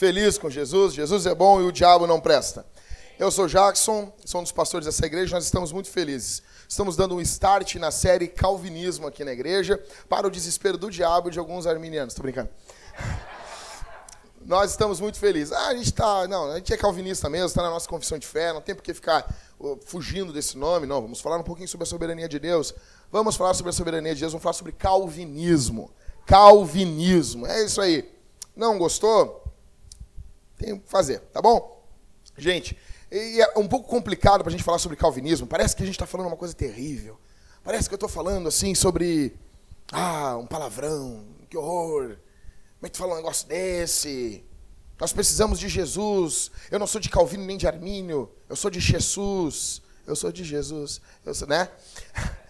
feliz com Jesus, Jesus é bom e o diabo não presta. Eu sou Jackson, sou um dos pastores dessa igreja, nós estamos muito felizes. Estamos dando um start na série Calvinismo aqui na igreja, para o desespero do diabo e de alguns arminianos. Estou brincando. Nós estamos muito felizes. Ah, a gente está. Não, a gente é calvinista mesmo, está na nossa confissão de fé, não tem por que ficar fugindo desse nome, não. Vamos falar um pouquinho sobre a soberania de Deus. Vamos falar sobre a soberania de Deus, vamos falar sobre calvinismo. Calvinismo. É isso aí. Não gostou? Tem que fazer, tá bom? Gente, é um pouco complicado para a gente falar sobre calvinismo. Parece que a gente está falando uma coisa terrível. Parece que eu estou falando assim sobre. Ah, um palavrão, que horror. Como é que tu fala um negócio desse? Nós precisamos de Jesus. Eu não sou de Calvino nem de Armínio. Eu sou de Jesus. Eu sou de Jesus. Eu sou, né?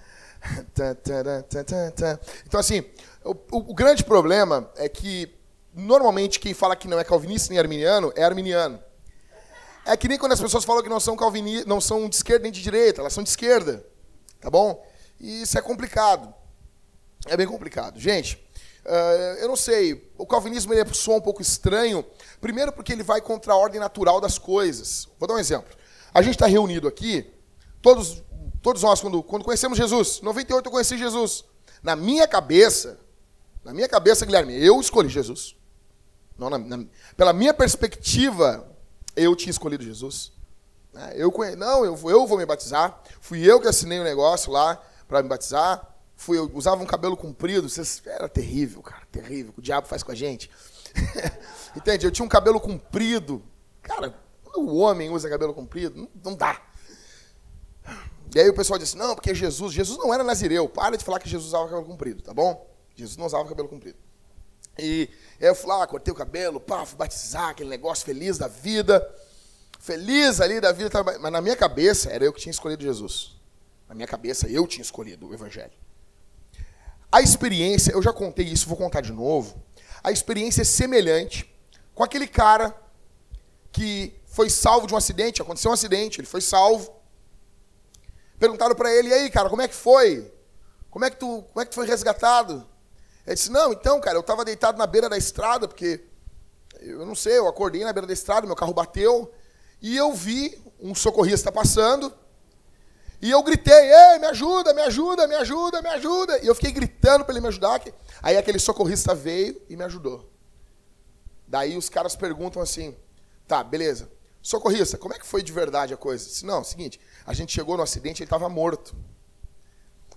Então, assim, o, o, grande problema é que, normalmente, quem fala que não é calvinista nem arminiano é arminiano. É que nem quando as pessoas falam que não são calvinistas, não são de esquerda nem de direita, elas são de esquerda. Tá bom? E isso é complicado. É bem complicado. Gente, uh, eu não sei, o calvinismo ele soa um pouco estranho. Primeiro porque ele vai contra a ordem natural das coisas. Vou dar um exemplo. A gente está reunido aqui, todos Todos nós, quando, quando conhecemos Jesus, 98 eu conheci Jesus. Na minha cabeça, na minha cabeça, Guilherme, eu escolhi Jesus. Não, na, na, pela minha perspectiva, eu tinha escolhido Jesus. Né, eu não, eu, eu vou me batizar. Fui eu que assinei o um negócio lá para me batizar. Fui, eu usava um cabelo comprido. Era terrível, cara, terrível. O diabo faz com a gente. Entende? Eu tinha um cabelo comprido. Cara, o homem usa cabelo comprido, não, não dá. E aí o pessoal disse, não, porque Jesus, Jesus não era nazireu. Para de falar que Jesus usava cabelo comprido, tá bom? Jesus não usava cabelo comprido. E eu fui lá, cortei o cabelo, pá, fui batizar, aquele negócio feliz da vida. Feliz ali da vida, mas na minha cabeça era eu que tinha escolhido Jesus. Na minha cabeça eu tinha escolhido o Evangelho. A experiência, eu já contei isso, vou contar de novo. A experiência é semelhante com aquele cara que foi salvo de um acidente, aconteceu um acidente, ele foi salvo. Perguntaram para ele, e aí, cara, como é que foi? Como é que tu, como é que tu foi resgatado? Ele disse, não, então, cara, eu estava deitado na beira da estrada, porque, eu não sei, eu acordei na beira da estrada, meu carro bateu, e eu vi um socorrista passando, e eu gritei, ei, me ajuda, me ajuda, me ajuda, me ajuda. E eu fiquei gritando para ele me ajudar. Aí aquele socorrista veio e me ajudou. Daí os caras perguntam assim, tá, beleza. Socorrista, como é que foi de verdade a coisa? Disse, não, é o seguinte, a gente chegou no acidente, ele estava morto.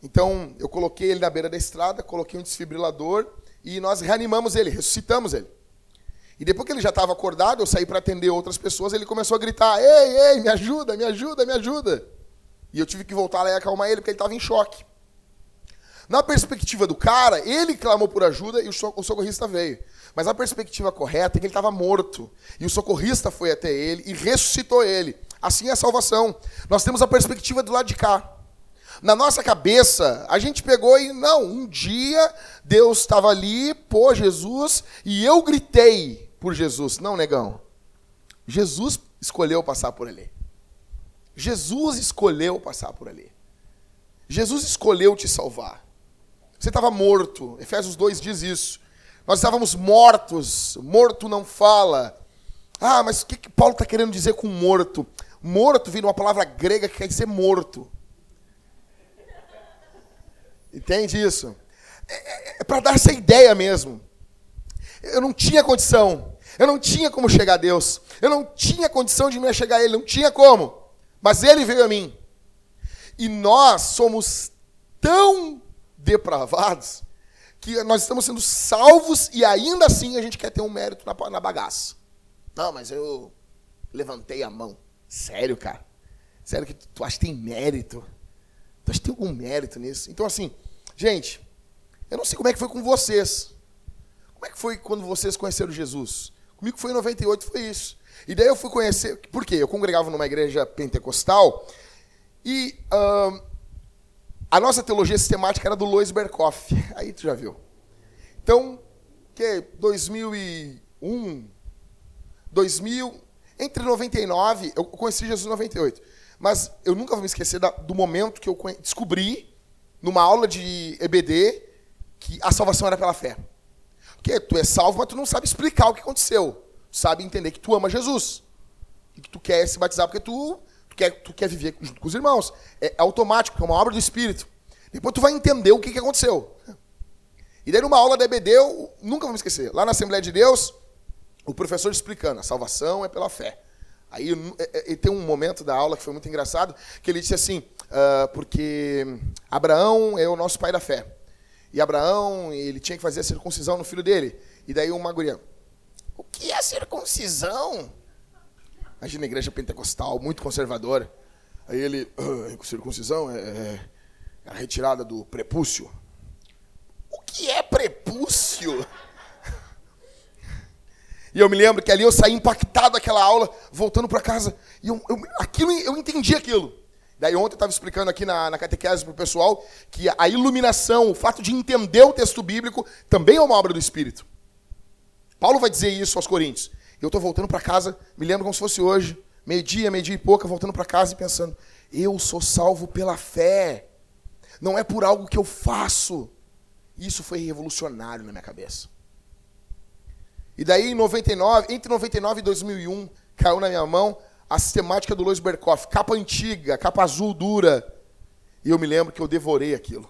Então, eu coloquei ele na beira da estrada, coloquei um desfibrilador e nós reanimamos ele, ressuscitamos ele. E depois que ele já estava acordado, eu saí para atender outras pessoas, ele começou a gritar: Ei, ei, me ajuda, me ajuda, me ajuda. E eu tive que voltar lá e acalmar ele, porque ele estava em choque. Na perspectiva do cara, ele clamou por ajuda e o socorrista veio. Mas a perspectiva correta é que ele estava morto. E o socorrista foi até ele e ressuscitou ele. Assim é a salvação. Nós temos a perspectiva do lado de cá. Na nossa cabeça, a gente pegou e, não, um dia Deus estava ali, pô, Jesus, e eu gritei por Jesus. Não, negão. Jesus escolheu passar por ali. Jesus escolheu passar por ali. Jesus escolheu te salvar. Você estava morto. Efésios 2 diz isso. Nós estávamos mortos. Morto não fala. Ah, mas o que, que Paulo está querendo dizer com morto? Morto vem de uma palavra grega que quer dizer morto. Entende isso? É, é, é para dar essa ideia mesmo. Eu não tinha condição. Eu não tinha como chegar a Deus. Eu não tinha condição de me chegar a Ele. Não tinha como. Mas Ele veio a mim. E nós somos tão depravados que nós estamos sendo salvos e ainda assim a gente quer ter um mérito na, na bagaça. Não, mas eu levantei a mão. Sério, cara? Sério que tu, tu acha que tem mérito? Que tem algum mérito nisso? Então, assim, gente, eu não sei como é que foi com vocês. Como é que foi quando vocês conheceram Jesus? Comigo foi em 98, foi isso. E daí eu fui conhecer. Por quê? Eu congregava numa igreja pentecostal e uh, a nossa teologia sistemática era do Lois Berkoff. Aí tu já viu. Então, que 2001, 2000, entre 99, eu conheci Jesus em 98, mas eu nunca vou me esquecer da, do momento que eu descobri, numa aula de EBD, que a salvação era pela fé. Porque tu é salvo, mas tu não sabe explicar o que aconteceu. Tu sabe entender que tu ama Jesus. E que tu quer se batizar porque tu, tu, quer, tu quer viver junto com os irmãos. É automático, é uma obra do Espírito. Depois tu vai entender o que, que aconteceu. E daí numa aula da EBD, eu nunca vou me esquecer. Lá na Assembleia de Deus, o professor explicando, a salvação é pela fé. Aí é, é, tem um momento da aula que foi muito engraçado, que ele disse assim, uh, porque Abraão é o nosso pai da fé. E Abraão, ele tinha que fazer a circuncisão no filho dele. E daí uma guria, o que é circuncisão? Imagina a igreja pentecostal, muito conservadora. Aí ele, uh, circuncisão é, é a retirada do prepúcio. O que é prepúcio? E eu me lembro que ali eu saí impactado daquela aula, voltando para casa. E eu, eu, aquilo, eu entendi aquilo. Daí ontem eu estava explicando aqui na, na catequese para o pessoal que a iluminação, o fato de entender o texto bíblico, também é uma obra do Espírito. Paulo vai dizer isso aos Coríntios. Eu estou voltando para casa, me lembro como se fosse hoje, meio-dia, meio-dia e pouca, voltando para casa e pensando: eu sou salvo pela fé, não é por algo que eu faço. Isso foi revolucionário na minha cabeça. E daí, em 99, entre 99 e 2001, caiu na minha mão a sistemática do Lois Berkoff, capa antiga, capa azul dura. E eu me lembro que eu devorei aquilo.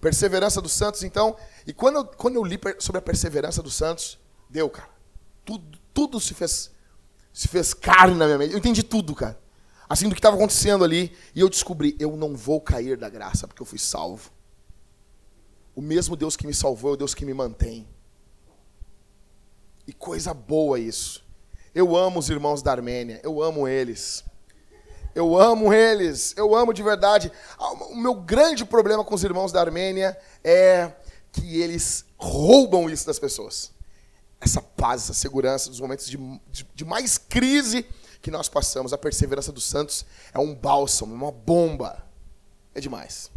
Perseverança dos Santos, então. E quando eu, quando eu li sobre a perseverança dos Santos, deu, cara. Tudo, tudo se fez, se fez carne na minha mente. Eu entendi tudo, cara. Assim, do que estava acontecendo ali. E eu descobri, eu não vou cair da graça, porque eu fui salvo. O mesmo Deus que me salvou é o Deus que me mantém. Coisa boa isso. Eu amo os irmãos da Armênia, eu amo eles. Eu amo eles, eu amo de verdade. Ah, o meu grande problema com os irmãos da Armênia é que eles roubam isso das pessoas. Essa paz, essa segurança dos momentos de, de, de mais crise que nós passamos. A perseverança dos santos é um bálsamo, uma bomba. É demais.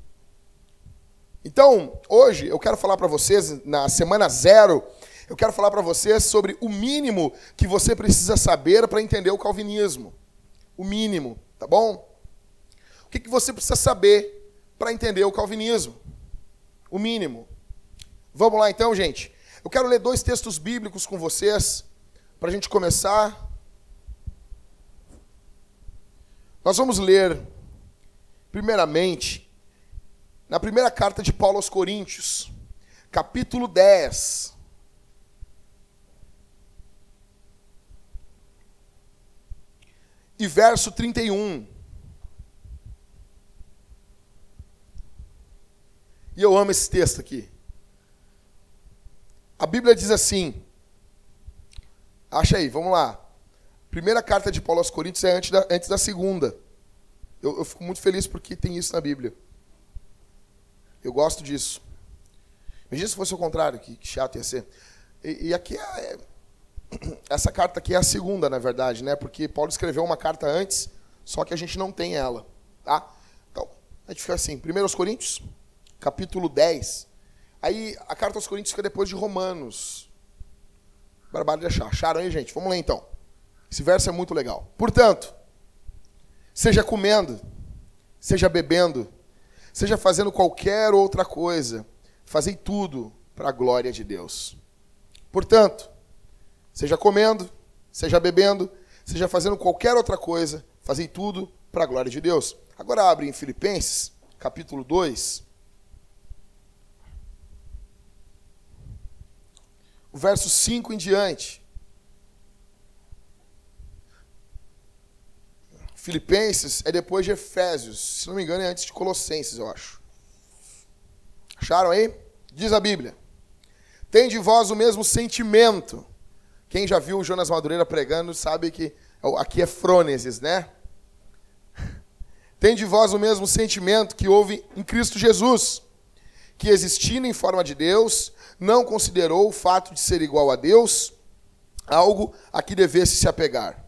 Então, hoje eu quero falar para vocês, na semana zero, eu quero falar para você sobre o mínimo que você precisa saber para entender o calvinismo. O mínimo, tá bom? O que, que você precisa saber para entender o calvinismo? O mínimo. Vamos lá então, gente. Eu quero ler dois textos bíblicos com vocês para a gente começar. Nós vamos ler, primeiramente, na primeira carta de Paulo aos Coríntios, capítulo 10. E verso 31. E eu amo esse texto aqui. A Bíblia diz assim. Acha aí, vamos lá. Primeira carta de Paulo aos Coríntios é antes da, antes da segunda. Eu, eu fico muito feliz porque tem isso na Bíblia. Eu gosto disso. Imagina se fosse o contrário, que, que chato ia ser. E, e aqui é, essa carta aqui é a segunda, na verdade, né? Porque Paulo escreveu uma carta antes, só que a gente não tem ela, tá? Então, a gente fica assim, 1 Coríntios, capítulo 10. Aí a carta aos Coríntios fica depois de Romanos. Barbado de achar. Acharam aí, gente? Vamos ler então. Esse verso é muito legal. Portanto, seja comendo, seja bebendo, seja fazendo qualquer outra coisa, fazei tudo para a glória de Deus. Portanto, Seja comendo, seja bebendo, seja fazendo qualquer outra coisa, fazei tudo para a glória de Deus. Agora abre em Filipenses, capítulo 2. O verso 5 em diante. Filipenses é depois de Efésios. Se não me engano, é antes de Colossenses, eu acho. Acharam aí? Diz a Bíblia: Tem de vós o mesmo sentimento quem já viu o Jonas Madureira pregando sabe que aqui é frônesis, né? Tem de vós o mesmo sentimento que houve em Cristo Jesus, que existindo em forma de Deus, não considerou o fato de ser igual a Deus algo a que devesse se apegar.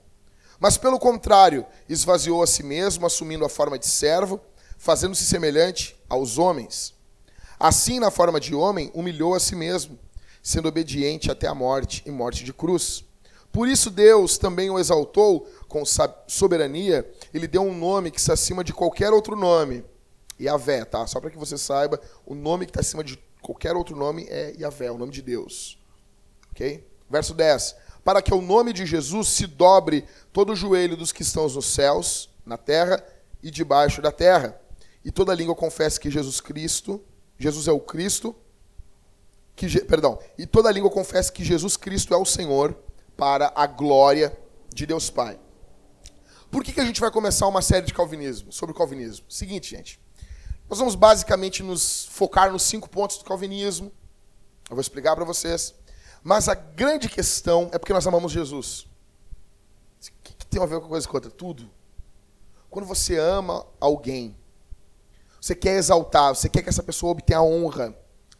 Mas, pelo contrário, esvaziou a si mesmo, assumindo a forma de servo, fazendo-se semelhante aos homens. Assim, na forma de homem, humilhou a si mesmo sendo obediente até a morte e morte de cruz. Por isso Deus também o exaltou com soberania, ele deu um nome que está acima de qualquer outro nome. Yahvé, tá? Só para que você saiba, o nome que está acima de qualquer outro nome é Yahvé, o nome de Deus. Ok? Verso 10. Para que o nome de Jesus se dobre todo o joelho dos que estão nos céus, na terra e debaixo da terra. E toda língua confesse que Jesus Cristo, Jesus é o Cristo, que, perdão, e toda língua confesse que Jesus Cristo é o Senhor, para a glória de Deus Pai. Por que, que a gente vai começar uma série de calvinismo, sobre o calvinismo? Seguinte, gente. Nós vamos basicamente nos focar nos cinco pontos do calvinismo. Eu vou explicar para vocês. Mas a grande questão é porque nós amamos Jesus. O que, que tem a ver com coisa com outra? Tudo. Quando você ama alguém, você quer exaltar, você quer que essa pessoa obtenha honra,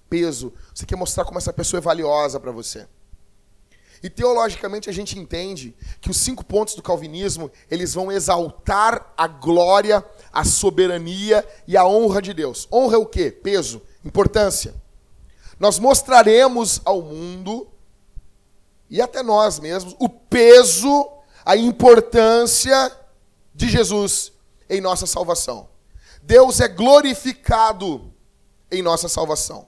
peso, você quer mostrar como essa pessoa é valiosa para você. E teologicamente a gente entende que os cinco pontos do calvinismo, eles vão exaltar a glória, a soberania e a honra de Deus. Honra é o quê? Peso, importância. Nós mostraremos ao mundo e até nós mesmos o peso, a importância de Jesus em nossa salvação. Deus é glorificado em nossa salvação.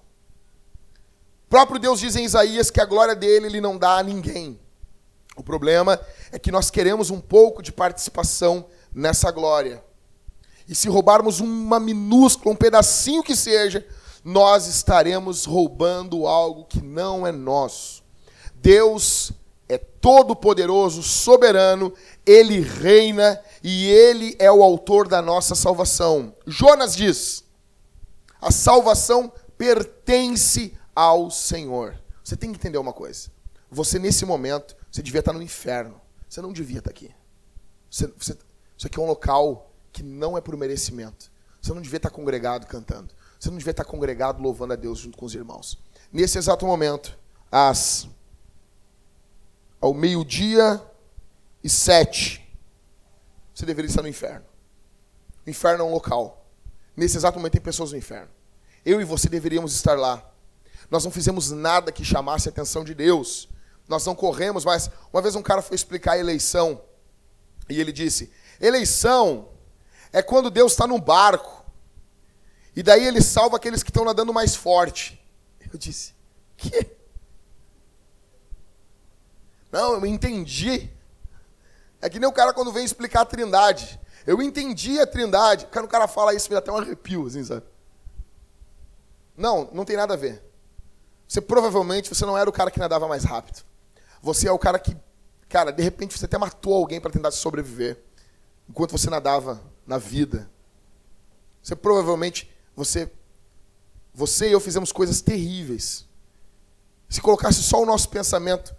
O próprio Deus diz em Isaías que a glória dele ele não dá a ninguém. O problema é que nós queremos um pouco de participação nessa glória. E se roubarmos uma minúscula, um pedacinho que seja, nós estaremos roubando algo que não é nosso. Deus é todo-poderoso, soberano, ele reina e ele é o autor da nossa salvação. Jonas diz: a salvação pertence ao Senhor. Você tem que entender uma coisa. Você, nesse momento, você devia estar no inferno. Você não devia estar aqui. Você, você, isso aqui é um local que não é por merecimento. Você não devia estar congregado cantando. Você não devia estar congregado louvando a Deus junto com os irmãos. Nesse exato momento, às ao meio-dia e sete, você deveria estar no inferno. O inferno é um local. Nesse exato momento tem pessoas no inferno. Eu e você deveríamos estar lá. Nós não fizemos nada que chamasse a atenção de Deus. Nós não corremos, mas uma vez um cara foi explicar a eleição. E ele disse: eleição é quando Deus está num barco. E daí ele salva aqueles que estão nadando mais forte. Eu disse: que? Não, eu entendi. É que nem o cara quando vem explicar a trindade. Eu entendi a trindade. Quando o cara fala isso, me dá até um arrepio, assim, sabe? Não, não tem nada a ver. Você provavelmente você não era o cara que nadava mais rápido. Você é o cara que, cara, de repente você até matou alguém para tentar sobreviver enquanto você nadava na vida. Você provavelmente você você e eu fizemos coisas terríveis. Se colocasse só o nosso pensamento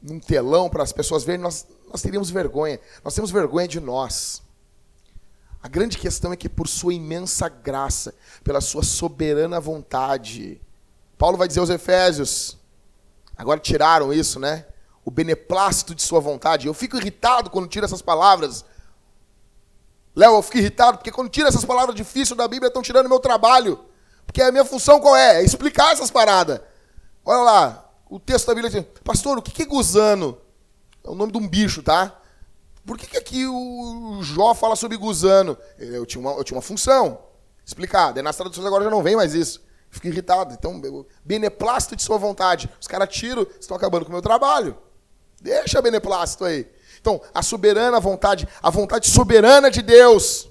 num telão para as pessoas verem, nós, nós teríamos vergonha. Nós temos vergonha de nós. A grande questão é que, por sua imensa graça, pela sua soberana vontade, Paulo vai dizer aos Efésios, agora tiraram isso, né? O beneplácito de sua vontade. Eu fico irritado quando tira essas palavras. Léo, eu fico irritado porque quando tira essas palavras difíceis da Bíblia, estão tirando meu trabalho. Porque a minha função qual é? É explicar essas paradas. Olha lá, o texto da Bíblia diz, pastor, o que é gusano? É o nome de um bicho, tá? Por que, que aqui o Jó fala sobre gusano? Eu tinha uma, eu tinha uma função. Explicar. Daí nas traduções agora já não vem mais isso. Fico irritado. Então, beneplácito de sua vontade. Os caras tiram, estão acabando com o meu trabalho. Deixa beneplácito aí. Então, a soberana vontade, a vontade soberana de Deus.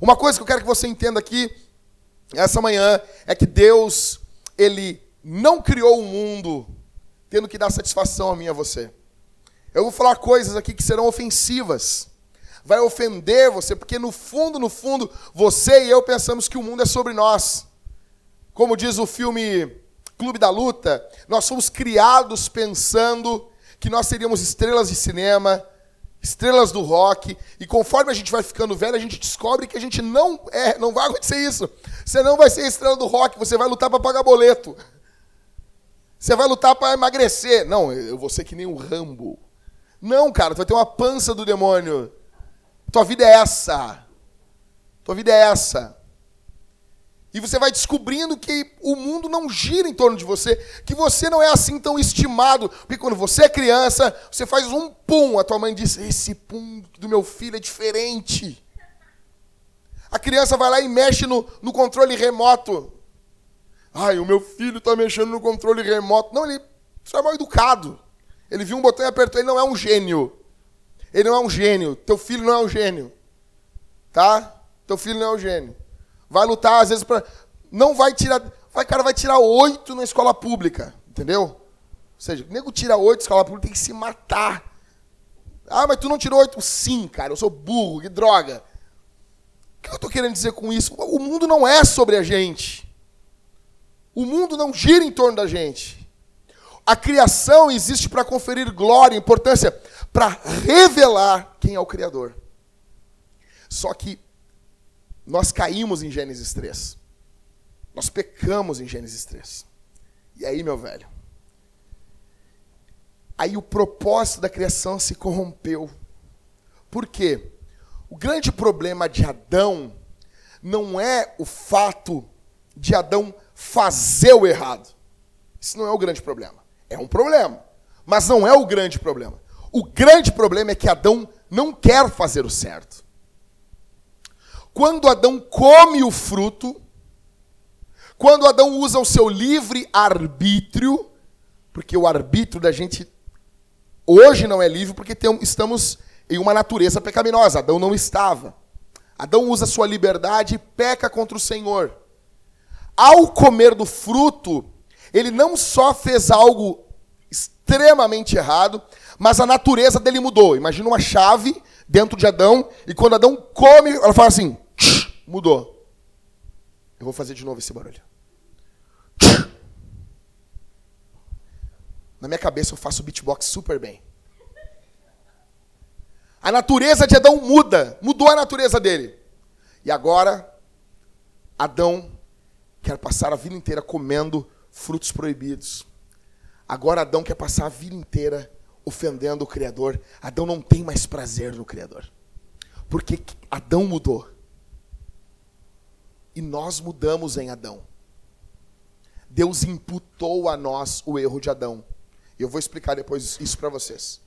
Uma coisa que eu quero que você entenda aqui, essa manhã, é que Deus, Ele não criou o mundo tendo que dar satisfação a mim e a você. Eu vou falar coisas aqui que serão ofensivas. Vai ofender você, porque no fundo, no fundo, você e eu pensamos que o mundo é sobre nós. Como diz o filme Clube da Luta, nós fomos criados pensando que nós seríamos estrelas de cinema, estrelas do rock, e conforme a gente vai ficando velho, a gente descobre que a gente não é, não vai acontecer isso. Você não vai ser estrela do rock, você vai lutar para pagar boleto. Você vai lutar para emagrecer. Não, eu vou ser que nem o Rambo. Não, cara, tu vai ter uma pança do demônio. Tua vida é essa. Tua vida é essa. E você vai descobrindo que o mundo não gira em torno de você, que você não é assim tão estimado. Porque quando você é criança, você faz um pum, a tua mãe diz: Esse pum do meu filho é diferente. A criança vai lá e mexe no, no controle remoto. Ai, o meu filho está mexendo no controle remoto. Não, ele Só é mal educado. Ele viu um botão e apertou. Ele não é um gênio. Ele não é um gênio. Teu filho não é um gênio. Tá? Teu filho não é um gênio. Vai lutar, às vezes, para. Não vai tirar. Vai, cara, vai tirar oito na escola pública. Entendeu? Ou seja, o nego tira oito na escola pública, tem que se matar. Ah, mas tu não tirou oito? Sim, cara, eu sou burro, que droga. O que eu estou querendo dizer com isso? O mundo não é sobre a gente. O mundo não gira em torno da gente. A criação existe para conferir glória, importância, para revelar quem é o Criador. Só que nós caímos em Gênesis 3. Nós pecamos em Gênesis 3. E aí, meu velho? Aí o propósito da criação se corrompeu. Por quê? O grande problema de Adão não é o fato de Adão fazer o errado. Isso não é o grande problema. É um problema, mas não é o grande problema. O grande problema é que Adão não quer fazer o certo. Quando Adão come o fruto, quando Adão usa o seu livre arbítrio, porque o arbítrio da gente hoje não é livre porque tem, estamos em uma natureza pecaminosa. Adão não estava. Adão usa sua liberdade e peca contra o Senhor. Ao comer do fruto, ele não só fez algo extremamente errado, mas a natureza dele mudou. Imagina uma chave dentro de Adão, e quando Adão come, ela fala assim: mudou. Eu vou fazer de novo esse barulho. Na minha cabeça eu faço beatbox super bem. A natureza de Adão muda, mudou a natureza dele. E agora, Adão quer passar a vida inteira comendo frutos proibidos. Agora Adão quer passar a vida inteira ofendendo o Criador. Adão não tem mais prazer no Criador. Porque Adão mudou. E nós mudamos em Adão. Deus imputou a nós o erro de Adão. Eu vou explicar depois isso para vocês.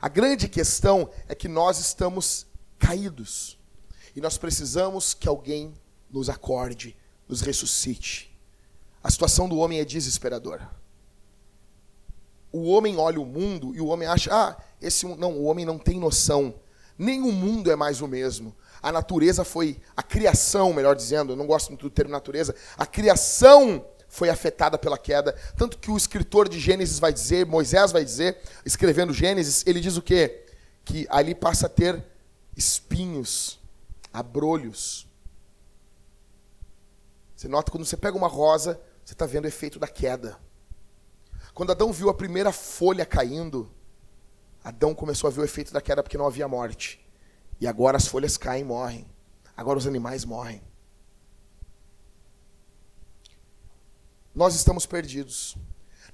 A grande questão é que nós estamos caídos. E nós precisamos que alguém nos acorde, nos ressuscite. A situação do homem é desesperadora. O homem olha o mundo e o homem acha, ah, esse não, o homem não tem noção. Nem o mundo é mais o mesmo. A natureza foi, a criação, melhor dizendo, eu não gosto muito do termo natureza, a criação foi afetada pela queda. Tanto que o escritor de Gênesis vai dizer, Moisés vai dizer, escrevendo Gênesis, ele diz o quê? Que ali passa a ter espinhos, abrolhos. Você nota quando você pega uma rosa, você está vendo o efeito da queda. Quando Adão viu a primeira folha caindo, Adão começou a ver o efeito da queda porque não havia morte. E agora as folhas caem e morrem. Agora os animais morrem. nós estamos perdidos.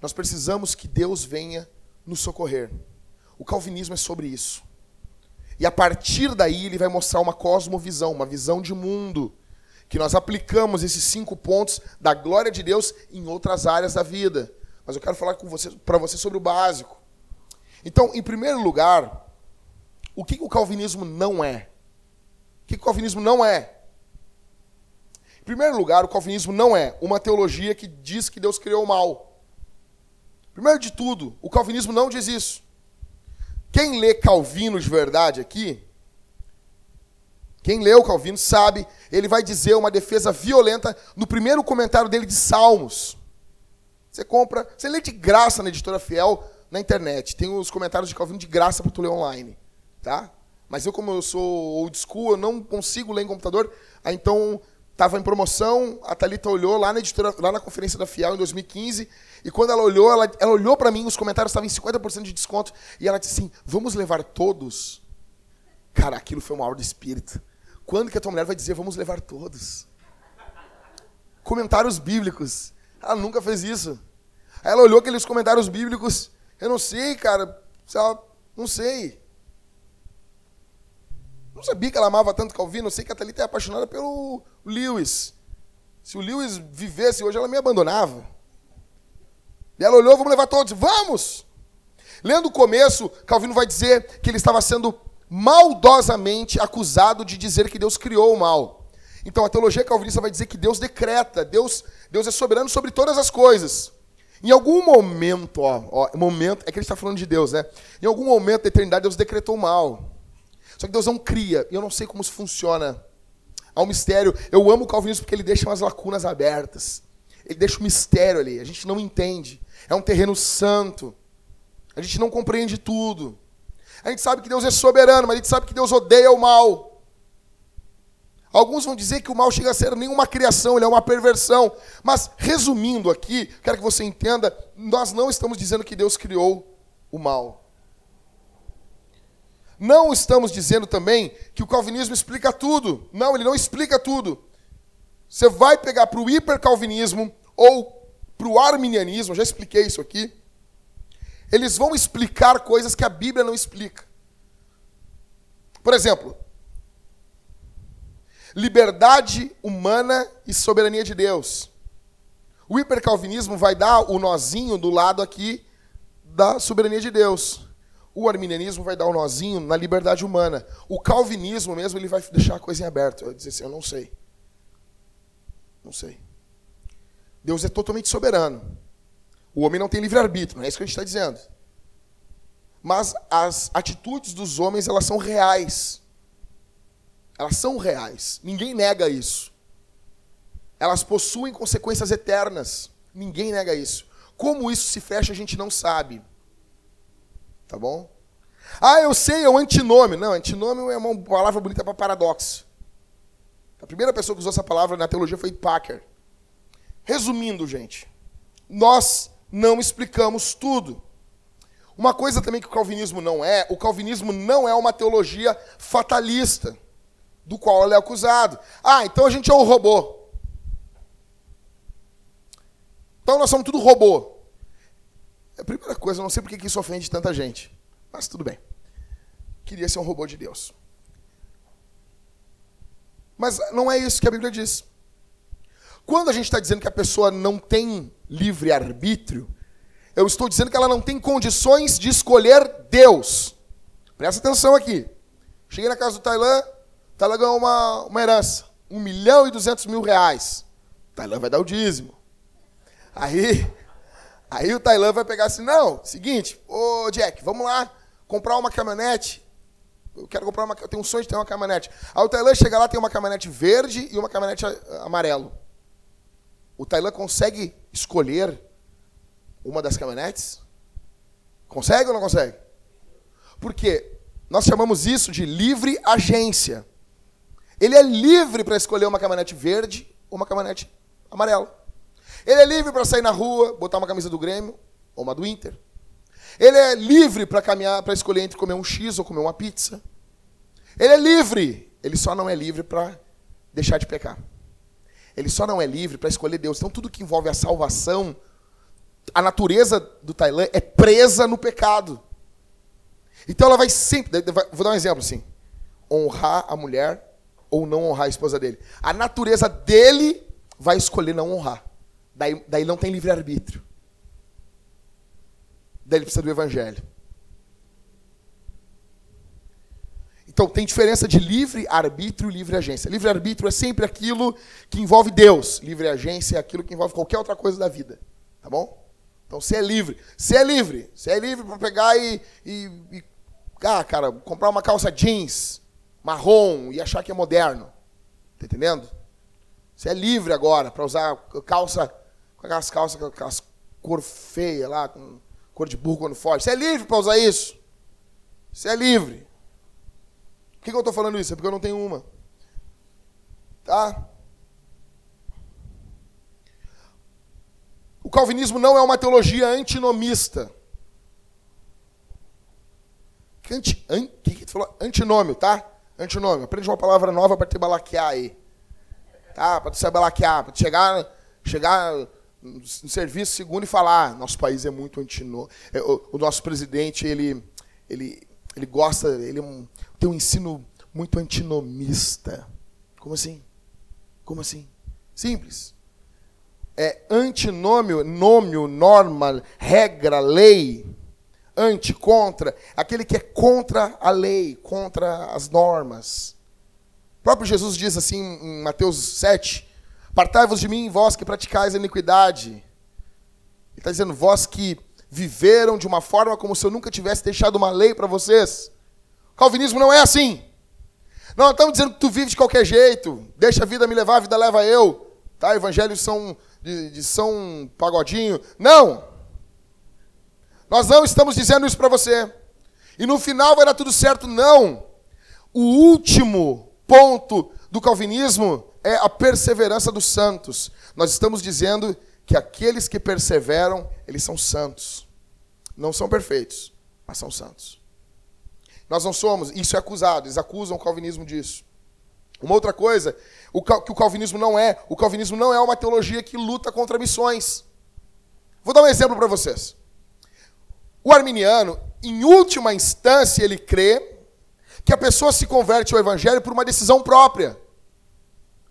Nós precisamos que Deus venha nos socorrer. O calvinismo é sobre isso. E a partir daí ele vai mostrar uma cosmovisão, uma visão de mundo, que nós aplicamos esses cinco pontos da glória de Deus em outras áreas da vida. Mas eu quero falar com você, para você sobre o básico. Então, em primeiro lugar, o que o calvinismo não é? O que o calvinismo não é? Em primeiro lugar, o calvinismo não é uma teologia que diz que Deus criou o mal. Primeiro de tudo, o calvinismo não diz isso. Quem lê Calvino de verdade aqui, quem lê o Calvino sabe, ele vai dizer uma defesa violenta no primeiro comentário dele de Salmos. Você compra, você lê de graça na editora Fiel na internet. Tem os comentários de Calvino de graça para tu ler online, tá? Mas eu como eu sou old school, eu não consigo ler em computador, então Estava em promoção, a Thalita olhou lá na, editora, lá na conferência da Fial em 2015, e quando ela olhou, ela, ela olhou para mim, os comentários estavam em 50% de desconto, e ela disse assim: Vamos levar todos? Cara, aquilo foi uma aula de espírito. Quando que a tua mulher vai dizer vamos levar todos? Comentários bíblicos. Ela nunca fez isso. Aí ela olhou aqueles comentários bíblicos. Eu não sei, cara. Não sei. Não sabia que ela amava tanto Calvino. Eu sei que a Thalita é apaixonada pelo Lewis. Se o Lewis vivesse hoje, ela me abandonava. E ela olhou, vamos levar todos. Vamos! Lendo o começo, Calvino vai dizer que ele estava sendo maldosamente acusado de dizer que Deus criou o mal. Então a teologia calvinista vai dizer que Deus decreta, Deus, Deus é soberano sobre todas as coisas. Em algum momento, ó, ó, momento, é que ele está falando de Deus, né? Em algum momento da eternidade, Deus decretou mal. Só que Deus não cria. E eu não sei como isso funciona. Há um mistério. Eu amo o calvinismo porque ele deixa umas lacunas abertas. Ele deixa um mistério ali. A gente não entende. É um terreno santo. A gente não compreende tudo. A gente sabe que Deus é soberano, mas a gente sabe que Deus odeia o mal. Alguns vão dizer que o mal chega a ser nenhuma criação, ele é uma perversão. Mas, resumindo aqui, quero que você entenda: nós não estamos dizendo que Deus criou o mal. Não estamos dizendo também que o calvinismo explica tudo. Não, ele não explica tudo. Você vai pegar para o hipercalvinismo ou para o arminianismo, já expliquei isso aqui. Eles vão explicar coisas que a Bíblia não explica. Por exemplo, liberdade humana e soberania de Deus. O hipercalvinismo vai dar o nozinho do lado aqui da soberania de Deus. O arminianismo vai dar o nozinho na liberdade humana. O calvinismo mesmo, ele vai deixar a coisa em aberto. Vai dizer assim, eu não sei. Não sei. Deus é totalmente soberano. O homem não tem livre-arbítrio, não é isso que a gente está dizendo. Mas as atitudes dos homens, elas são reais. Elas são reais. Ninguém nega isso. Elas possuem consequências eternas. Ninguém nega isso. Como isso se fecha, a gente não sabe. Tá bom? Ah, eu sei, é um antinômio. Não, antinômio é uma palavra bonita para paradoxo. A primeira pessoa que usou essa palavra na teologia foi Packer. Resumindo, gente, nós não explicamos tudo. Uma coisa também que o calvinismo não é, o calvinismo não é uma teologia fatalista do qual ele é acusado. Ah, então a gente é um robô. Então nós somos tudo robô. É a primeira coisa, eu não sei por que isso ofende tanta gente. Mas tudo bem. Queria ser um robô de Deus. Mas não é isso que a Bíblia diz. Quando a gente está dizendo que a pessoa não tem livre arbítrio, eu estou dizendo que ela não tem condições de escolher Deus. Presta atenção aqui. Cheguei na casa do Tailã, Tailã ganhou uma, uma herança, um milhão e duzentos mil reais. Tailã vai dar o dízimo. Aí, aí o Tailã vai pegar assim, não, seguinte, ô Jack, vamos lá comprar uma caminhonete. Eu quero comprar uma, eu tenho um sonho de ter uma caminhonete. Aí o Tailã chega lá, tem uma caminhonete verde e uma caminhonete amarelo. O Tailã consegue escolher uma das caminhonetes? Consegue ou não consegue? Por quê? Nós chamamos isso de livre agência. Ele é livre para escolher uma caminhonete verde ou uma caminhonete amarela. Ele é livre para sair na rua, botar uma camisa do Grêmio ou uma do Inter. Ele é livre para caminhar, para escolher entre comer um X ou comer uma pizza. Ele é livre. Ele só não é livre para deixar de pecar. Ele só não é livre para escolher Deus. Então tudo que envolve a salvação, a natureza do Tailã é presa no pecado. Então ela vai sempre, vou dar um exemplo assim, honrar a mulher ou não honrar a esposa dele. A natureza dele vai escolher não honrar. Daí, daí não tem livre-arbítrio. Daí ele precisa do evangelho. Então tem diferença de livre-arbítrio e livre-agência. Livre-arbítrio é sempre aquilo que envolve Deus. Livre-agência é aquilo que envolve qualquer outra coisa da vida. Tá bom? Então você é livre. Você é livre. Você é livre para pegar e, e, e. Ah, cara, comprar uma calça jeans marrom e achar que é moderno. Tá entendendo? Você é livre agora para usar calça, com aquelas calças com aquelas cor feia lá, com cor de burro quando foge. Você é livre para usar isso. Você é livre. Por que, que eu estou falando isso? É porque eu não tenho uma. Tá? O calvinismo não é uma teologia antinomista. Anti, an, que, que tu falou? Antinômio, tá? Antinômio. Aprende uma palavra nova para te balaquear aí. Tá? Para se balaquear. Para chegar, chegar no serviço segundo e falar: nosso país é muito antinômio. É, o, o, nosso presidente, ele, ele, ele gosta, ele é tem um ensino muito antinomista. Como assim? Como assim? Simples. É antinômio, nômio, norma, regra, lei anti, contra, aquele que é contra a lei, contra as normas. O próprio Jesus diz assim em Mateus 7: Apartai-vos de mim, vós que praticais a iniquidade. Ele está dizendo, vós que viveram de uma forma como se eu nunca tivesse deixado uma lei para vocês. Calvinismo não é assim. Não estamos dizendo que tu vive de qualquer jeito, deixa a vida me levar, a vida leva eu. Tá? Evangelhos são de, de São Pagodinho. Não! Nós não estamos dizendo isso para você. E no final vai dar tudo certo, não. O último ponto do calvinismo é a perseverança dos santos. Nós estamos dizendo que aqueles que perseveram, eles são santos. Não são perfeitos, mas são santos. Nós não somos, isso é acusado, eles acusam o calvinismo disso. Uma outra coisa, o que o calvinismo não é, o calvinismo não é uma teologia que luta contra missões. Vou dar um exemplo para vocês. O arminiano, em última instância, ele crê que a pessoa se converte ao evangelho por uma decisão própria.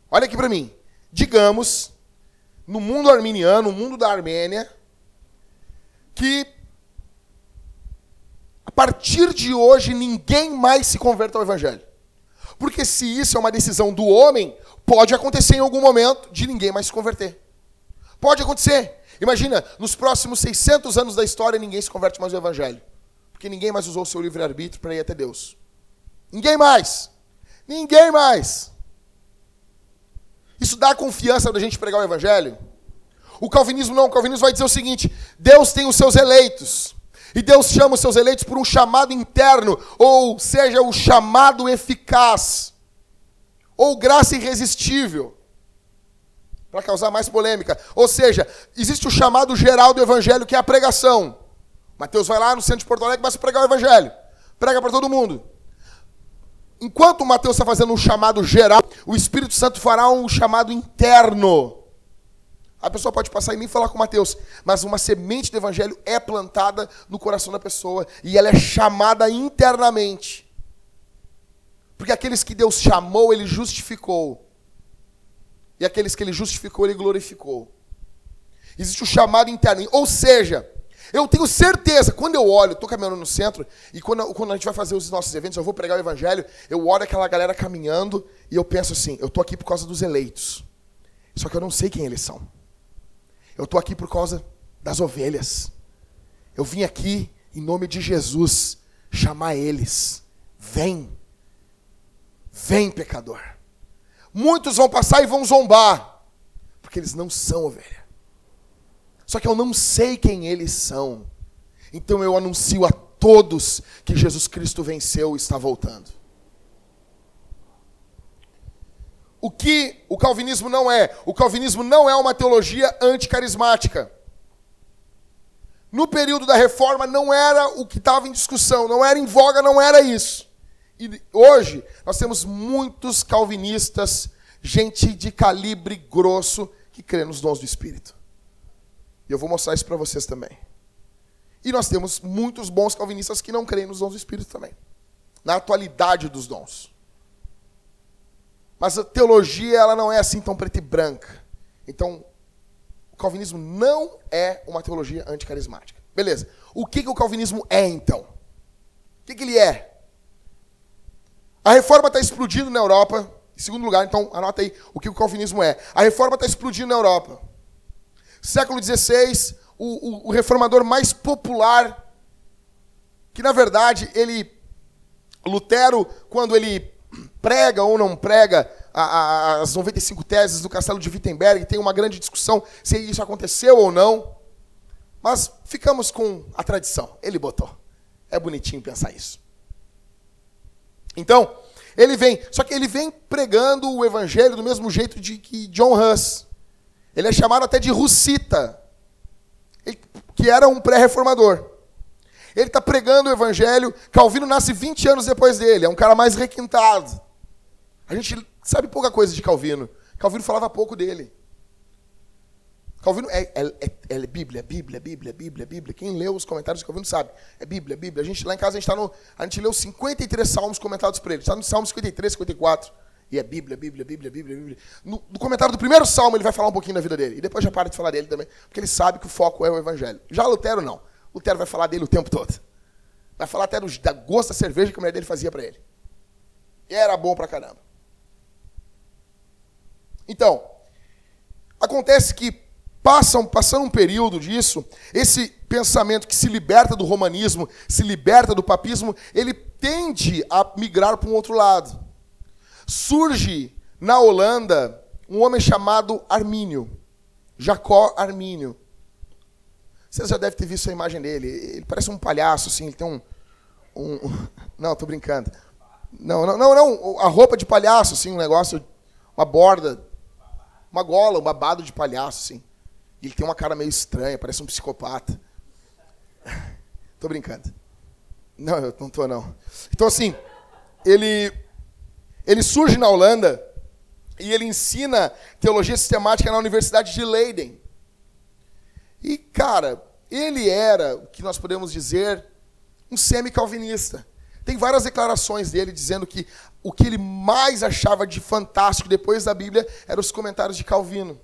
Olha aqui para mim. Digamos, no mundo arminiano, no mundo da Armênia, que a partir de hoje ninguém mais se converta ao evangelho. Porque se isso é uma decisão do homem, pode acontecer em algum momento de ninguém mais se converter. Pode acontecer. Imagina, nos próximos 600 anos da história, ninguém se converte mais ao Evangelho. Porque ninguém mais usou o seu livre-arbítrio para ir até Deus. Ninguém mais. Ninguém mais. Isso dá confiança da gente pregar o Evangelho? O calvinismo não. O calvinismo vai dizer o seguinte: Deus tem os seus eleitos. E Deus chama os seus eleitos por um chamado interno, ou seja, o chamado eficaz, ou graça irresistível, para causar mais polêmica. Ou seja, existe o chamado geral do evangelho, que é a pregação. Mateus vai lá no centro de Porto Alegre e vai pregar o evangelho. Prega para todo mundo. Enquanto Mateus está fazendo um chamado geral, o Espírito Santo fará um chamado interno. A pessoa pode passar e nem falar com Mateus, mas uma semente do evangelho é plantada no coração da pessoa e ela é chamada internamente. Porque aqueles que Deus chamou, ele justificou. E aqueles que ele justificou, ele glorificou. Existe o chamado interno. Ou seja, eu tenho certeza, quando eu olho, estou caminhando no centro, e quando, quando a gente vai fazer os nossos eventos, eu vou pregar o evangelho, eu olho aquela galera caminhando e eu penso assim: eu estou aqui por causa dos eleitos. Só que eu não sei quem eles são. Eu estou aqui por causa das ovelhas. Eu vim aqui, em nome de Jesus, chamar eles. Vem. Vem, pecador. Muitos vão passar e vão zombar, porque eles não são ovelha. Só que eu não sei quem eles são. Então eu anuncio a todos que Jesus Cristo venceu e está voltando. o que o calvinismo não é. O calvinismo não é uma teologia anticarismática. No período da reforma não era o que estava em discussão, não era em voga, não era isso. E hoje nós temos muitos calvinistas, gente de calibre grosso, que crê nos dons do Espírito. E eu vou mostrar isso para vocês também. E nós temos muitos bons calvinistas que não creem nos dons do Espírito também. Na atualidade dos dons. Mas a teologia ela não é assim tão preta e branca. Então, o calvinismo não é uma teologia anticarismática. Beleza. O que, que o calvinismo é, então? O que, que ele é? A reforma está explodindo na Europa. Em segundo lugar, então, anota aí o que o calvinismo é. A reforma está explodindo na Europa. Século XVI, o, o, o reformador mais popular, que na verdade ele, Lutero, quando ele prega ou não prega a, a, as 95 teses do castelo de Wittenberg, tem uma grande discussão se isso aconteceu ou não. Mas ficamos com a tradição. Ele botou. É bonitinho pensar isso. Então, ele vem, só que ele vem pregando o evangelho do mesmo jeito de que John Huss. Ele é chamado até de Russita, que era um pré-reformador. Ele está pregando o evangelho. Calvino nasce 20 anos depois dele, é um cara mais requintado. A gente sabe pouca coisa de Calvino. Calvino falava pouco dele. Calvino é, é, é, é Bíblia, Bíblia, Bíblia, Bíblia, Bíblia. Quem leu os comentários de Calvino sabe. É Bíblia, Bíblia. A gente, lá em casa a gente, tá no, a gente leu 53 salmos comentados por ele. Está no Salmo 53, 54. E é Bíblia, Bíblia, Bíblia, Bíblia, Bíblia. No, no, comentário do primeiro salmo ele vai falar um pouquinho da vida dele. E depois já para de falar dele também. Porque ele sabe que o foco é o Evangelho. Já Lutero não. Lutero vai falar dele o tempo todo. Vai falar até do, da gosto da cerveja que a mulher dele fazia para ele. E era bom pra caramba. Então, acontece que passam, passando um período disso, esse pensamento que se liberta do romanismo, se liberta do papismo, ele tende a migrar para um outro lado. Surge na Holanda um homem chamado Armínio, Jacó Armínio. Vocês já devem ter visto a imagem dele. Ele parece um palhaço, assim, ele tem um. um... Não, tô brincando. Não, não, não, não. A roupa de palhaço, assim, um negócio, uma borda, uma gola, um babado de palhaço, assim. Ele tem uma cara meio estranha, parece um psicopata. Tô brincando. Não, eu não tô não. Então assim, ele ele surge na Holanda e ele ensina teologia sistemática na Universidade de Leiden. E cara, ele era o que nós podemos dizer um semi-calvinista. Tem várias declarações dele dizendo que o que ele mais achava de fantástico depois da Bíblia eram os comentários de Calvino.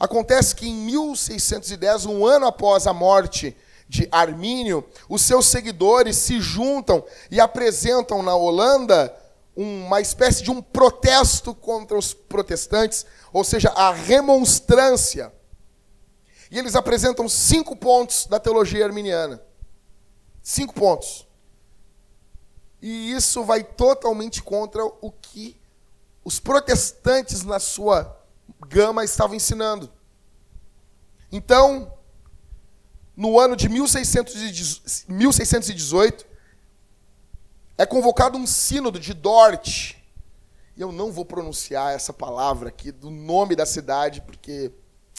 Acontece que em 1610, um ano após a morte de Armínio, os seus seguidores se juntam e apresentam na Holanda uma espécie de um protesto contra os protestantes, ou seja, a remonstrância. E eles apresentam cinco pontos da teologia arminiana. Cinco pontos. E isso vai totalmente contra o que os protestantes, na sua Gama estava ensinando. Então, no ano de 1618, é convocado um sínodo de Dort. Eu não vou pronunciar essa palavra aqui do nome da cidade, porque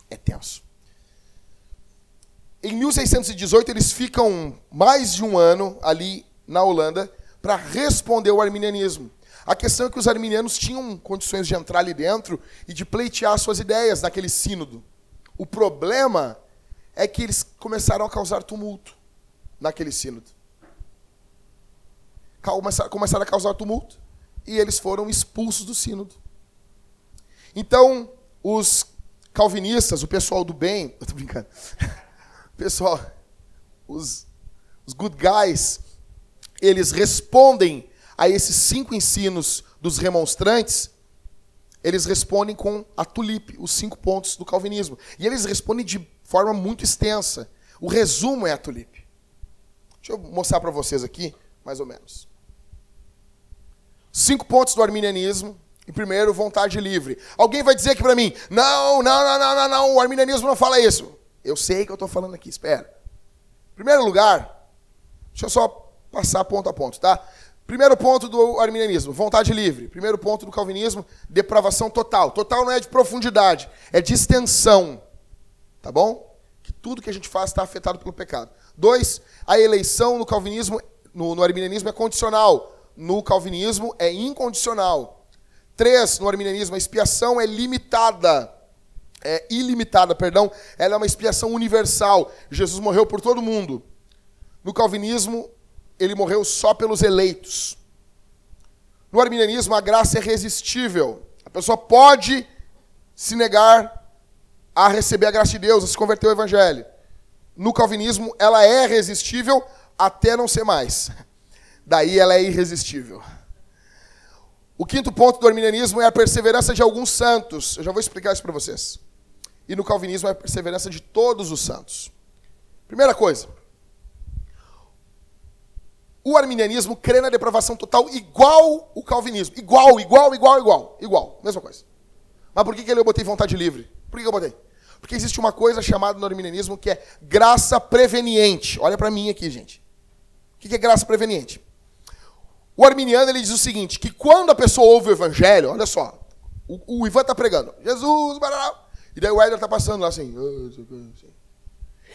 é tenso. Em 1618, eles ficam mais de um ano ali na Holanda para responder ao arminianismo. A questão é que os arminianos tinham condições de entrar ali dentro e de pleitear suas ideias naquele sínodo. O problema é que eles começaram a causar tumulto naquele sínodo. Começaram a causar tumulto e eles foram expulsos do sínodo. Então, os calvinistas, o pessoal do bem, eu tô brincando, pessoal, os, os good guys, eles respondem a esses cinco ensinos dos remonstrantes, eles respondem com a tulipe, os cinco pontos do calvinismo. E eles respondem de forma muito extensa. O resumo é a tulipe. Deixa eu mostrar para vocês aqui, mais ou menos. Cinco pontos do arminianismo. Em primeiro, vontade livre. Alguém vai dizer aqui para mim: não, não, não, não, não, não, o arminianismo não fala isso. Eu sei que eu estou falando aqui, espera. Em primeiro lugar, deixa eu só passar ponto a ponto, tá? Primeiro ponto do arminianismo, vontade livre. Primeiro ponto do calvinismo, depravação total. Total não é de profundidade, é de extensão. Tá bom? Que tudo que a gente faz está afetado pelo pecado. Dois, a eleição no calvinismo, no, no arminianismo é condicional. No calvinismo é incondicional. Três, no arminianismo, a expiação é limitada. É ilimitada, perdão. Ela é uma expiação universal. Jesus morreu por todo mundo. No calvinismo, ele morreu só pelos eleitos. No arminianismo, a graça é resistível. A pessoa pode se negar a receber a graça de Deus, a se converter ao evangelho. No calvinismo, ela é resistível até não ser mais. Daí ela é irresistível. O quinto ponto do arminianismo é a perseverança de alguns santos. Eu já vou explicar isso para vocês. E no calvinismo é a perseverança de todos os santos. Primeira coisa, o arminianismo crê na depravação total igual o calvinismo. Igual, igual, igual, igual. Igual. Mesma coisa. Mas por que, que eu botei vontade livre? Por que, eu botei? Porque existe uma coisa chamada no arminianismo que é graça preveniente. Olha para mim aqui, gente. O que, é graça preveniente? O arminiano ele diz o seguinte, que quando a pessoa ouve o evangelho, olha só, o, o Ivan está pregando, Jesus, barará, e daí o Éder está passando lá assim, assim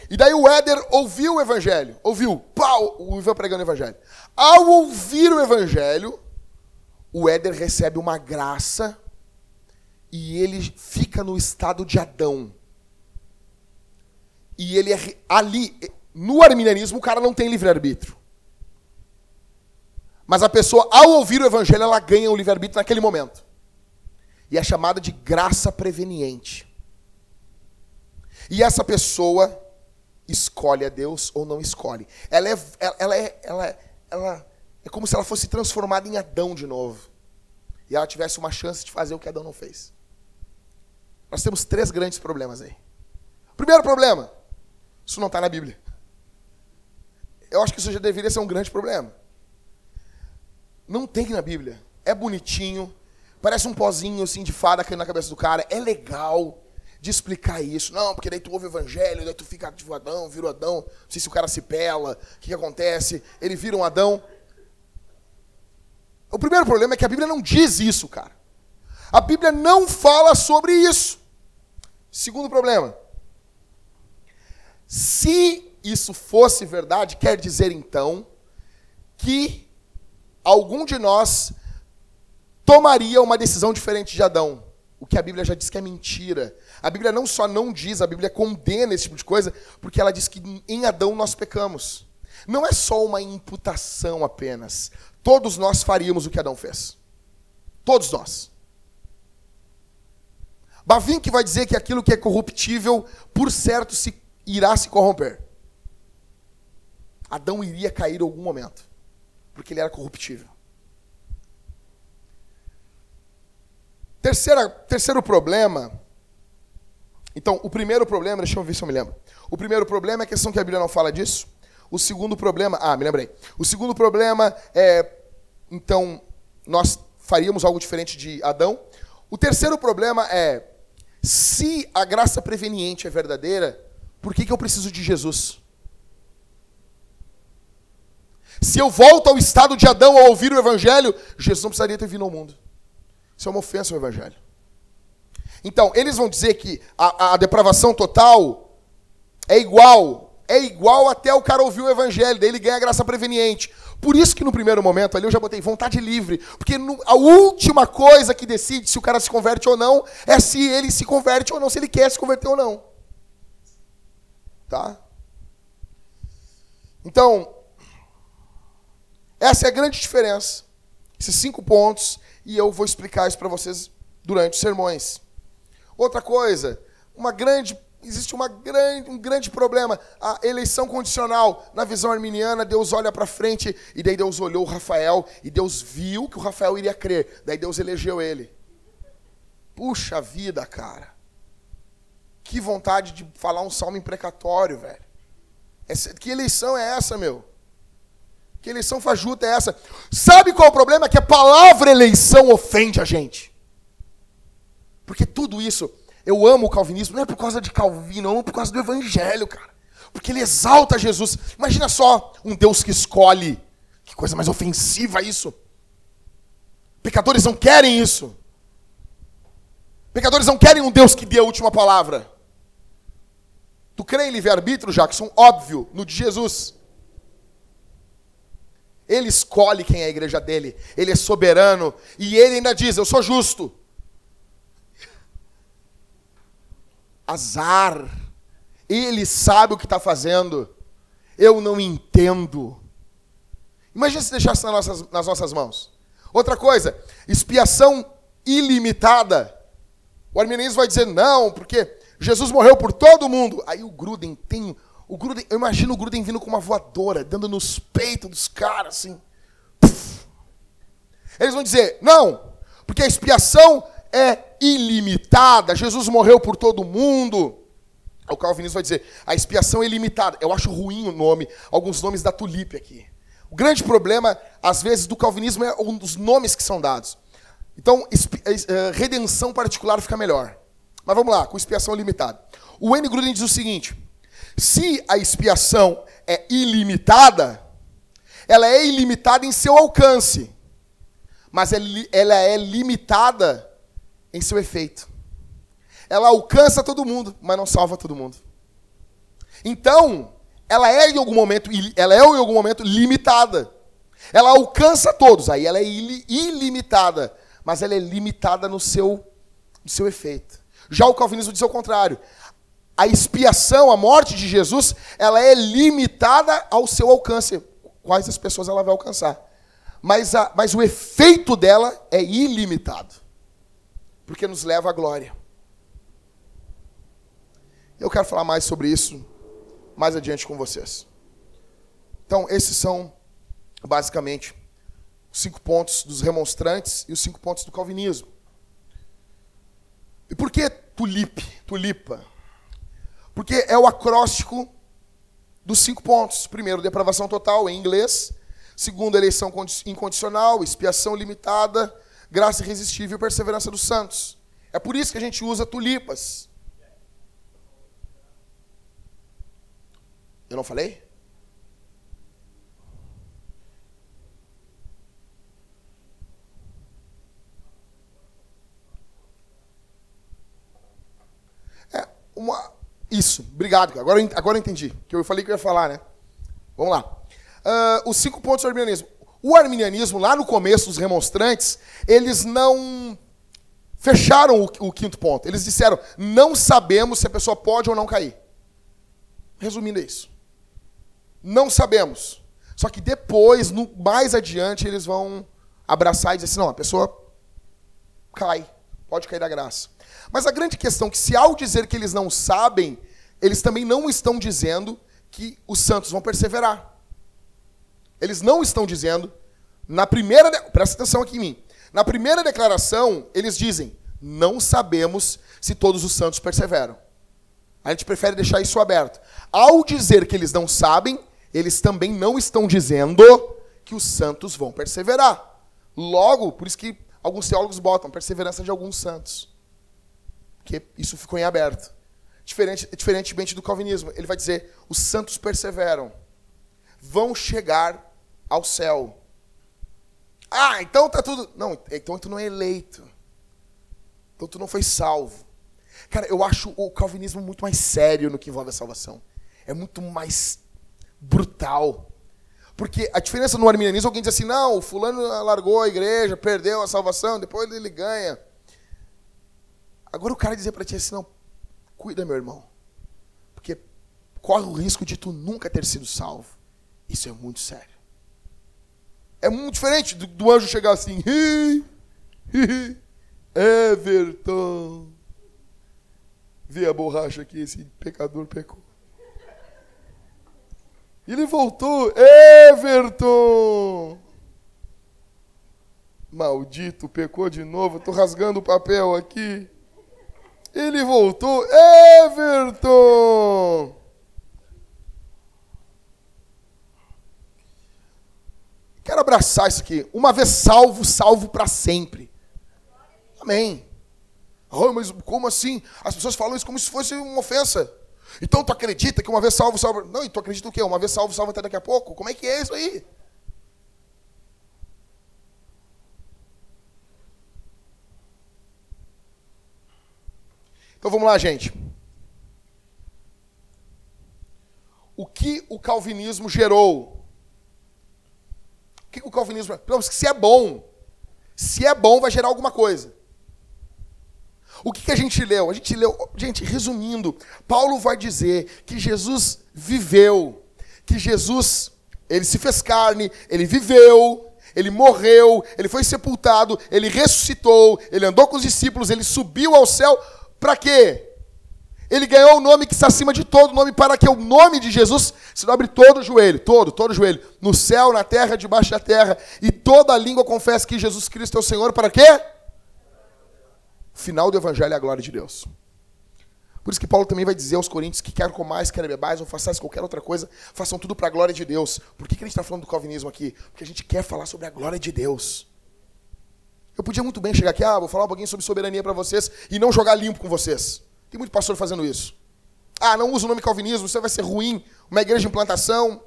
e daí o Éder ouviu o evangelho. Ouviu. Pau! O Ivan pregando o evangelho. Ao ouvir o evangelho, o Éder recebe uma graça e ele fica no estado de Adão. E ele é ali, no arminianismo, o cara não tem livre-arbítrio. Mas a pessoa, ao ouvir o evangelho, ela ganha o livre-arbítrio naquele momento. E é chamada de graça preveniente. E essa pessoa escolhe a Deus ou não escolhe. Ela é, ela é, ela é, ela é como se ela fosse transformada em Adão de novo. E ela tivesse uma chance de fazer o que Adão não fez. Nós temos três grandes problemas aí. Primeiro problema, isso não está na Bíblia. Eu acho que isso já deveria ser um grande problema. Não tem na Bíblia. É bonitinho, parece um pozinho assim de fada caindo na cabeça do cara, é legal de explicar isso. Não, porque daí tu ouve o evangelho, daí tu fica tipo Adão, vira o Adão, não sei se o cara se pela, o que, que acontece, ele vira um Adão. O primeiro problema é que a Bíblia não diz isso, cara. A Bíblia não fala sobre isso. Segundo problema. Se isso fosse verdade, quer dizer então que algum de nós tomaria uma decisão diferente de Adão. O que a Bíblia já diz que é mentira. A Bíblia não só não diz, a Bíblia condena esse tipo de coisa, porque ela diz que em Adão nós pecamos. Não é só uma imputação apenas. Todos nós faríamos o que Adão fez. Todos nós. Bavinck vai dizer que aquilo que é corruptível, por certo, se irá se corromper. Adão iria cair em algum momento, porque ele era corruptível. Terceira, terceiro problema. Então, o primeiro problema, deixa eu ver se eu me lembro. O primeiro problema é a questão que a Bíblia não fala disso. O segundo problema, ah, me lembrei. O segundo problema é, então, nós faríamos algo diferente de Adão. O terceiro problema é, se a graça preveniente é verdadeira, por que, que eu preciso de Jesus? Se eu volto ao estado de Adão ao ouvir o Evangelho, Jesus não precisaria ter vindo ao mundo. Isso é uma ofensa ao Evangelho. Então, eles vão dizer que a, a depravação total é igual é igual até o cara ouvir o evangelho, daí ele ganha a graça preveniente. Por isso que no primeiro momento ali eu já botei vontade livre, porque no, a última coisa que decide se o cara se converte ou não é se ele se converte ou não, se ele quer se converter ou não. Tá? Então, essa é a grande diferença. Esses cinco pontos, e eu vou explicar isso para vocês durante os sermões. Outra coisa, uma grande existe uma grande, um grande problema. A eleição condicional. Na visão arminiana, Deus olha para frente e daí Deus olhou o Rafael e Deus viu que o Rafael iria crer. Daí Deus elegeu ele. Puxa vida, cara. Que vontade de falar um salmo imprecatório, velho. Essa, que eleição é essa, meu? Que eleição fajuta é essa? Sabe qual é o problema? É que a palavra eleição ofende a gente. Porque tudo isso eu amo o calvinismo, não é por causa de Calvino, eu amo por causa do evangelho, cara. Porque ele exalta Jesus. Imagina só um Deus que escolhe. Que coisa mais ofensiva isso. Pecadores não querem isso. Pecadores não querem um Deus que dê a última palavra. Tu crê em livre-arbítrio, Jackson? Óbvio, no de Jesus. Ele escolhe quem é a igreja dele. Ele é soberano. E ele ainda diz: Eu sou justo. Azar. Ele sabe o que está fazendo. Eu não entendo. Imagina se deixasse nas nossas, nas nossas mãos. Outra coisa, expiação ilimitada. O arminianismo vai dizer não, porque Jesus morreu por todo mundo. Aí o Gruden tem. O Gruden, eu imagino o Gruden vindo com uma voadora, dando nos peitos dos caras, assim. Eles vão dizer, não, porque a expiação é ilimitada. Jesus morreu por todo mundo. O calvinismo vai dizer, a expiação é ilimitada. Eu acho ruim o nome, alguns nomes da tulipe aqui. O grande problema, às vezes, do calvinismo é um dos nomes que são dados. Então, eh, eh, redenção particular fica melhor. Mas vamos lá, com expiação limitada. O N. Gruden diz o seguinte: se a expiação é ilimitada, ela é ilimitada em seu alcance, mas ela é limitada em seu efeito. Ela alcança todo mundo, mas não salva todo mundo. Então, ela é em algum momento, ela é em algum momento limitada. Ela alcança todos, aí ela é ilimitada, mas ela é limitada no seu, no seu efeito. Já o calvinismo diz o contrário. A expiação, a morte de Jesus, ela é limitada ao seu alcance. Quais as pessoas ela vai alcançar. Mas, a, mas o efeito dela é ilimitado porque nos leva à glória. Eu quero falar mais sobre isso mais adiante com vocês. Então, esses são basicamente os cinco pontos dos remonstrantes e os cinco pontos do calvinismo. E por que tulipe, tulipa? Porque é o acróstico dos cinco pontos. Primeiro, depravação total em inglês. Segundo, eleição incondicional, expiação limitada, graça irresistível e perseverança dos santos. É por isso que a gente usa tulipas. Eu não falei? É uma. Isso, obrigado. Agora, agora eu entendi. Que eu falei que eu ia falar, né? Vamos lá. Uh, os cinco pontos do arminianismo. O arminianismo, lá no começo, os remonstrantes, eles não fecharam o, o quinto ponto. Eles disseram: não sabemos se a pessoa pode ou não cair. Resumindo, é isso. Não sabemos. Só que depois, no, mais adiante, eles vão abraçar e dizer assim: não, a pessoa cai, pode cair da graça. Mas a grande questão é que, se ao dizer que eles não sabem, eles também não estão dizendo que os santos vão perseverar. Eles não estão dizendo, na primeira. Presta atenção aqui em mim. Na primeira declaração, eles dizem: não sabemos se todos os santos perseveram. A gente prefere deixar isso aberto. Ao dizer que eles não sabem, eles também não estão dizendo que os santos vão perseverar. Logo, por isso que alguns teólogos botam perseverança de alguns santos. Porque isso ficou em aberto. Diferente, diferentemente do calvinismo, ele vai dizer: os santos perseveram, vão chegar ao céu. Ah, então tá tudo. Não, então tu não é eleito. Então tu não foi salvo. Cara, eu acho o calvinismo muito mais sério no que envolve a salvação. É muito mais brutal. Porque a diferença no arminianismo, alguém diz assim, não, o fulano largou a igreja, perdeu a salvação, depois ele ganha. Agora o cara dizer para ti assim, não, cuida, meu irmão. Porque corre o risco de tu nunca ter sido salvo. Isso é muito sério. É muito diferente do, do anjo chegar assim, hi, hi, Everton. Vê a borracha aqui, esse pecador pecou. Ele voltou, Everton. Maldito, pecou de novo. Estou rasgando o papel aqui. Ele voltou, Everton. Quero abraçar isso aqui. Uma vez salvo, salvo para sempre. Amém. Oh, mas como assim? As pessoas falam isso como se fosse uma ofensa. Então tu acredita que uma vez salvo, salvo. Não, e tu acredita o quê? Uma vez salvo, salvo até daqui a pouco? Como é que é isso aí? Então vamos lá, gente. O que o calvinismo gerou o que o calvinismo. Se é bom, se é bom, vai gerar alguma coisa. O que, que a gente leu? A gente leu, gente, resumindo, Paulo vai dizer que Jesus viveu, que Jesus, ele se fez carne, ele viveu, ele morreu, ele foi sepultado, ele ressuscitou, ele andou com os discípulos, ele subiu ao céu, para quê? Ele ganhou o nome que está acima de todo nome, para que o nome de Jesus se dobre todo o joelho, todo, todo o joelho, no céu, na terra, debaixo da terra, e toda língua confesse que Jesus Cristo é o Senhor, para quê? Final do Evangelho é a glória de Deus. Por isso que Paulo também vai dizer aos coríntios que quer comais, quer bebais, ou façais qualquer outra coisa, façam tudo para a glória de Deus. Por que, que a gente está falando do calvinismo aqui? Porque a gente quer falar sobre a glória de Deus. Eu podia muito bem chegar aqui, ah, vou falar um pouquinho sobre soberania para vocês e não jogar limpo com vocês. Tem muito pastor fazendo isso. Ah, não usa o nome calvinismo, você vai ser ruim, uma igreja de implantação.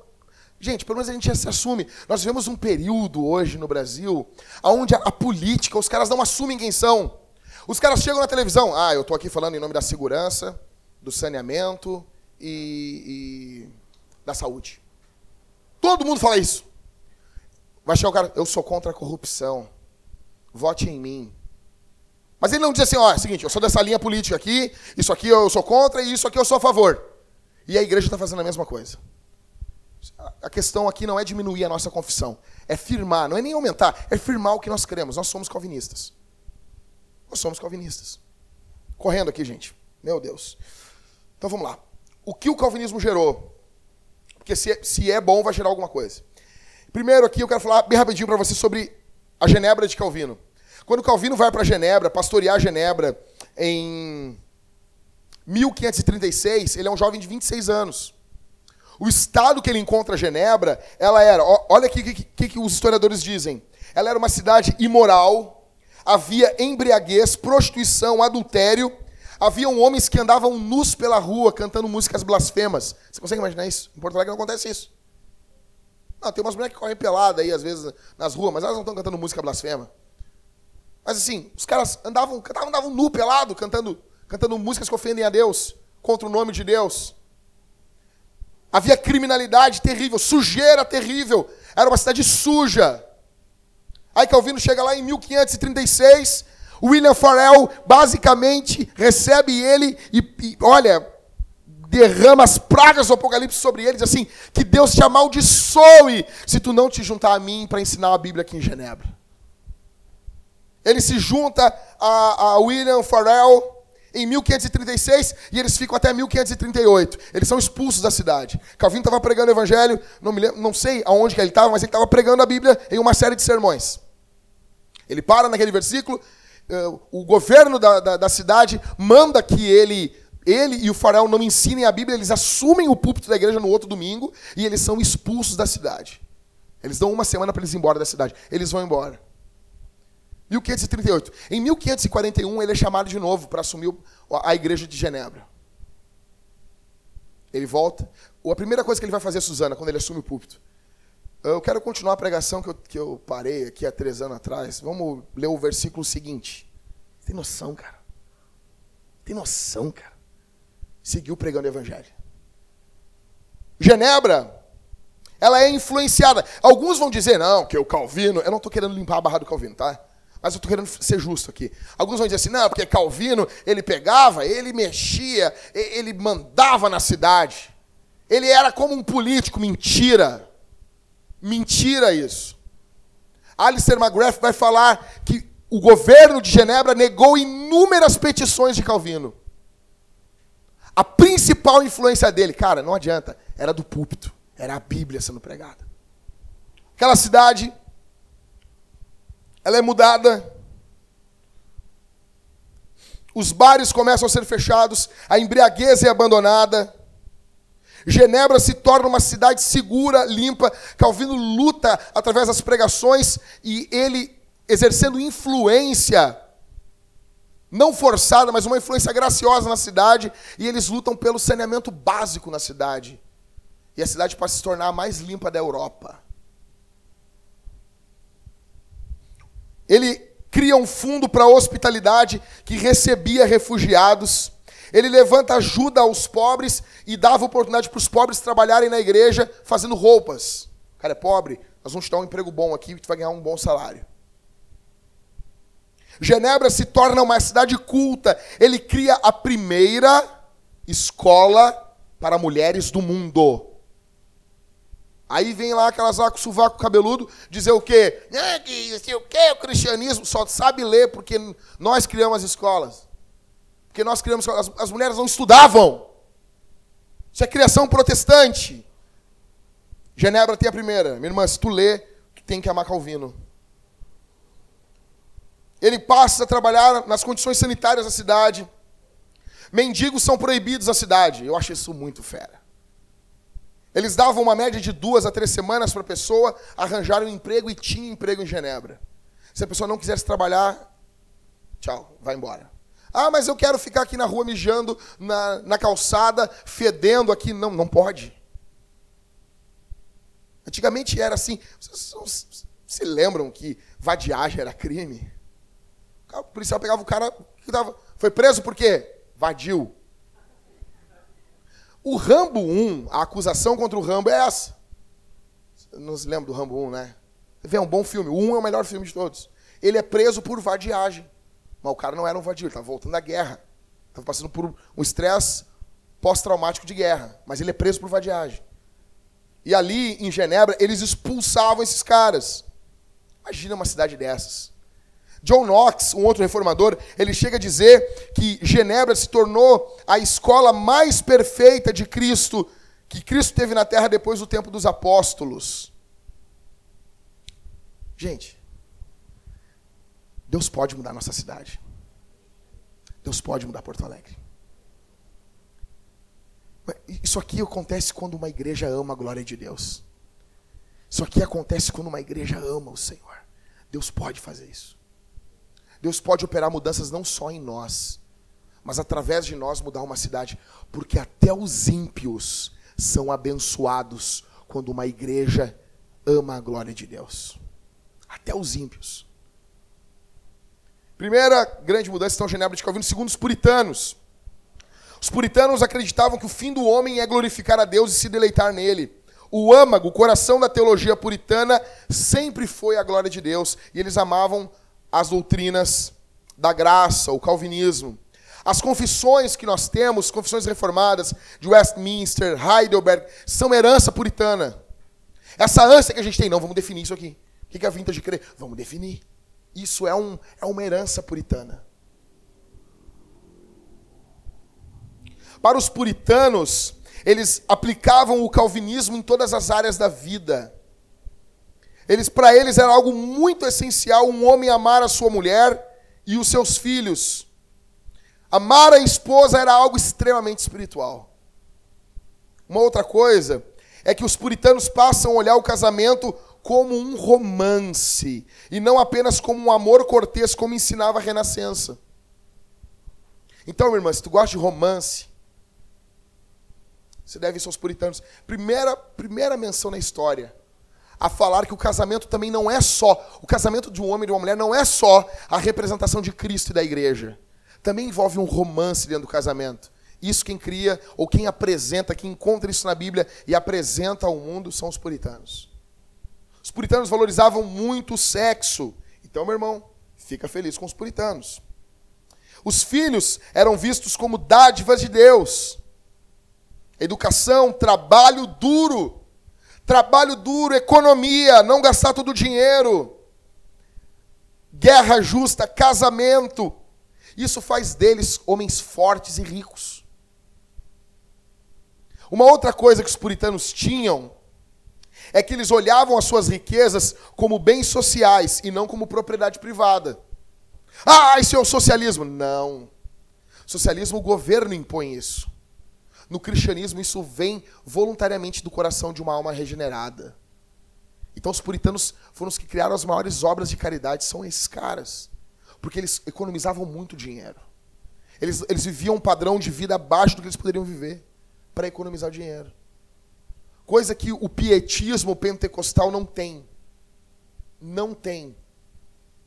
Gente, pelo menos a gente se assume. Nós vivemos um período hoje no Brasil onde a, a política, os caras não assumem quem são. Os caras chegam na televisão, ah, eu estou aqui falando em nome da segurança, do saneamento e, e da saúde. Todo mundo fala isso. Vai chegar o cara, eu sou contra a corrupção. Vote em mim. Mas ele não diz assim, ó, é o seguinte, eu sou dessa linha política aqui, isso aqui eu sou contra e isso aqui eu sou a favor. E a igreja está fazendo a mesma coisa. A questão aqui não é diminuir a nossa confissão, é firmar, não é nem aumentar, é firmar o que nós queremos. Nós somos calvinistas. Nós somos calvinistas. Correndo aqui, gente. Meu Deus. Então vamos lá. O que o calvinismo gerou? Porque se é, se é bom, vai gerar alguma coisa. Primeiro aqui eu quero falar bem rapidinho para você sobre a Genebra de Calvino. Quando Calvino vai para Genebra, pastorear Genebra em 1536, ele é um jovem de 26 anos. O estado que ele encontra Genebra, ela era, olha o que, que, que os historiadores dizem. Ela era uma cidade imoral, havia embriaguez, prostituição, adultério, haviam homens que andavam nus pela rua cantando músicas blasfemas. Você consegue imaginar isso? Em Porto Alegre não acontece isso. Não, tem umas mulheres que correm pelada aí, às vezes, nas ruas, mas elas não estão cantando música blasfema. Mas assim, os caras andavam, cantavam, andavam nu, pelado, cantando, cantando músicas que ofendem a Deus, contra o nome de Deus. Havia criminalidade terrível, sujeira terrível. Era uma cidade suja. Aí Calvino chega lá em 1536, William Farel basicamente recebe ele e, e olha, derrama as pragas do Apocalipse sobre ele, diz assim: que Deus te amaldiçoe se tu não te juntar a mim para ensinar a Bíblia aqui em Genebra. Ele se junta a, a William Farel em 1536 e eles ficam até 1538. Eles são expulsos da cidade. Calvino estava pregando o evangelho, não, me lembro, não sei aonde que ele estava, mas ele estava pregando a Bíblia em uma série de sermões. Ele para naquele versículo, uh, o governo da, da, da, cidade manda que ele, ele e o farol não ensinem a Bíblia, eles assumem o púlpito da igreja no outro domingo e eles são expulsos da cidade. Eles dão uma semana para eles ir embora da cidade. Eles vão embora. 1538. Em 1541, ele é chamado de novo para assumir a igreja de Genebra. Ele volta. A primeira coisa que ele vai fazer, Suzana, quando ele assume o púlpito. Eu quero continuar a pregação que eu, que eu parei aqui há três anos atrás. Vamos ler o versículo seguinte. Tem noção, cara? Tem noção, cara? Seguiu pregando o evangelho. Genebra, ela é influenciada. Alguns vão dizer, não, que o Calvino. Eu não estou querendo limpar a barra do Calvino, tá? Mas eu estou querendo ser justo aqui. Alguns vão dizer assim, não, porque Calvino, ele pegava, ele mexia, ele mandava na cidade. Ele era como um político, mentira. Mentira isso. Alistair McGrath vai falar que o governo de Genebra negou inúmeras petições de Calvino. A principal influência dele, cara, não adianta, era do púlpito, era a Bíblia sendo pregada. Aquela cidade ela é mudada. Os bares começam a ser fechados, a embriaguez é abandonada. Genebra se torna uma cidade segura, limpa. Calvino luta através das pregações e ele exercendo influência, não forçada, mas uma influência graciosa na cidade, e eles lutam pelo saneamento básico na cidade. E a cidade pode se tornar a mais limpa da Europa. Ele cria um fundo para a hospitalidade que recebia refugiados. Ele levanta ajuda aos pobres e dava oportunidade para os pobres trabalharem na igreja fazendo roupas. O cara é pobre, nós vamos te dar um emprego bom aqui e tu vai ganhar um bom salário. Genebra se torna uma cidade culta. Ele cria a primeira escola para mulheres do mundo. Aí vem lá aquelas lá com sovaco cabeludo dizer o quê? Ah, que sei o? O cristianismo só sabe ler porque nós criamos as escolas. Porque nós criamos as, as mulheres não estudavam. Isso é criação protestante. Genebra tem a primeira. Minha irmã, se tu lê, tu tem que amar Calvino. Ele passa a trabalhar nas condições sanitárias da cidade. Mendigos são proibidos na cidade. Eu acho isso muito fera. Eles davam uma média de duas a três semanas para a pessoa arranjar um emprego e tinha emprego em Genebra. Se a pessoa não quisesse trabalhar, tchau, vai embora. Ah, mas eu quero ficar aqui na rua mijando, na, na calçada, fedendo aqui. Não, não pode. Antigamente era assim. Vocês se lembram que vadiagem era crime? O policial pegava o cara que tava, foi preso por quê? Vadiu. O Rambo 1, a acusação contra o Rambo é essa. Não se lembra do Rambo 1, né? Vê, é um bom filme. O 1 é o melhor filme de todos. Ele é preso por vadiagem. Mas o cara não era um vadio, ele estava voltando da guerra. Estava passando por um estresse pós-traumático de guerra. Mas ele é preso por vadiagem. E ali, em Genebra, eles expulsavam esses caras. Imagina uma cidade dessas. John Knox, um outro reformador, ele chega a dizer que Genebra se tornou a escola mais perfeita de Cristo que Cristo teve na terra depois do tempo dos apóstolos. Gente, Deus pode mudar nossa cidade. Deus pode mudar Porto Alegre. Isso aqui acontece quando uma igreja ama a glória de Deus. Isso aqui acontece quando uma igreja ama o Senhor. Deus pode fazer isso. Deus pode operar mudanças não só em nós, mas através de nós mudar uma cidade, porque até os ímpios são abençoados quando uma igreja ama a glória de Deus. Até os ímpios. Primeira grande mudança, então, Genebra de Calvino. Segundo, os puritanos. Os puritanos acreditavam que o fim do homem é glorificar a Deus e se deleitar nele. O âmago, o coração da teologia puritana, sempre foi a glória de Deus. E eles amavam as doutrinas da graça, o calvinismo. As confissões que nós temos, confissões reformadas de Westminster, Heidelberg, são herança puritana. Essa ânsia que a gente tem, não, vamos definir isso aqui. O que é a vintage crer? Vamos definir. Isso é, um, é uma herança puritana. Para os puritanos, eles aplicavam o calvinismo em todas as áreas da vida. Eles, para eles era algo muito essencial um homem amar a sua mulher e os seus filhos. Amar a esposa era algo extremamente espiritual. Uma outra coisa é que os puritanos passam a olhar o casamento como um romance e não apenas como um amor cortês, como ensinava a Renascença. Então, minha irmã, se tu gosta de romance, você deve ser aos puritanos. Primeira, primeira menção na história a falar que o casamento também não é só, o casamento de um homem e de uma mulher não é só a representação de Cristo e da igreja. Também envolve um romance dentro do casamento. Isso quem cria, ou quem apresenta, quem encontra isso na Bíblia e apresenta ao mundo são os puritanos. Os puritanos valorizavam muito o sexo. Então, meu irmão, fica feliz com os puritanos. Os filhos eram vistos como dádivas de Deus. Educação, trabalho duro. Trabalho duro, economia, não gastar todo o dinheiro. Guerra justa, casamento. Isso faz deles homens fortes e ricos. Uma outra coisa que os puritanos tinham é que eles olhavam as suas riquezas como bens sociais e não como propriedade privada. Ah, isso é o socialismo. Não. Socialismo, o governo impõe isso. No cristianismo, isso vem voluntariamente do coração de uma alma regenerada. Então, os puritanos foram os que criaram as maiores obras de caridade, são esses caras. Porque eles economizavam muito dinheiro. Eles, eles viviam um padrão de vida abaixo do que eles poderiam viver para economizar dinheiro. Coisa que o pietismo pentecostal não tem. Não tem.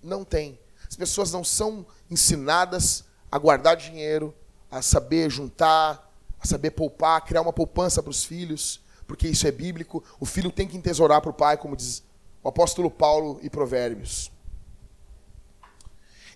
Não tem. As pessoas não são ensinadas a guardar dinheiro, a saber juntar, a saber poupar, criar uma poupança para os filhos, porque isso é bíblico. O filho tem que entesourar para o pai, como diz o apóstolo Paulo e Provérbios.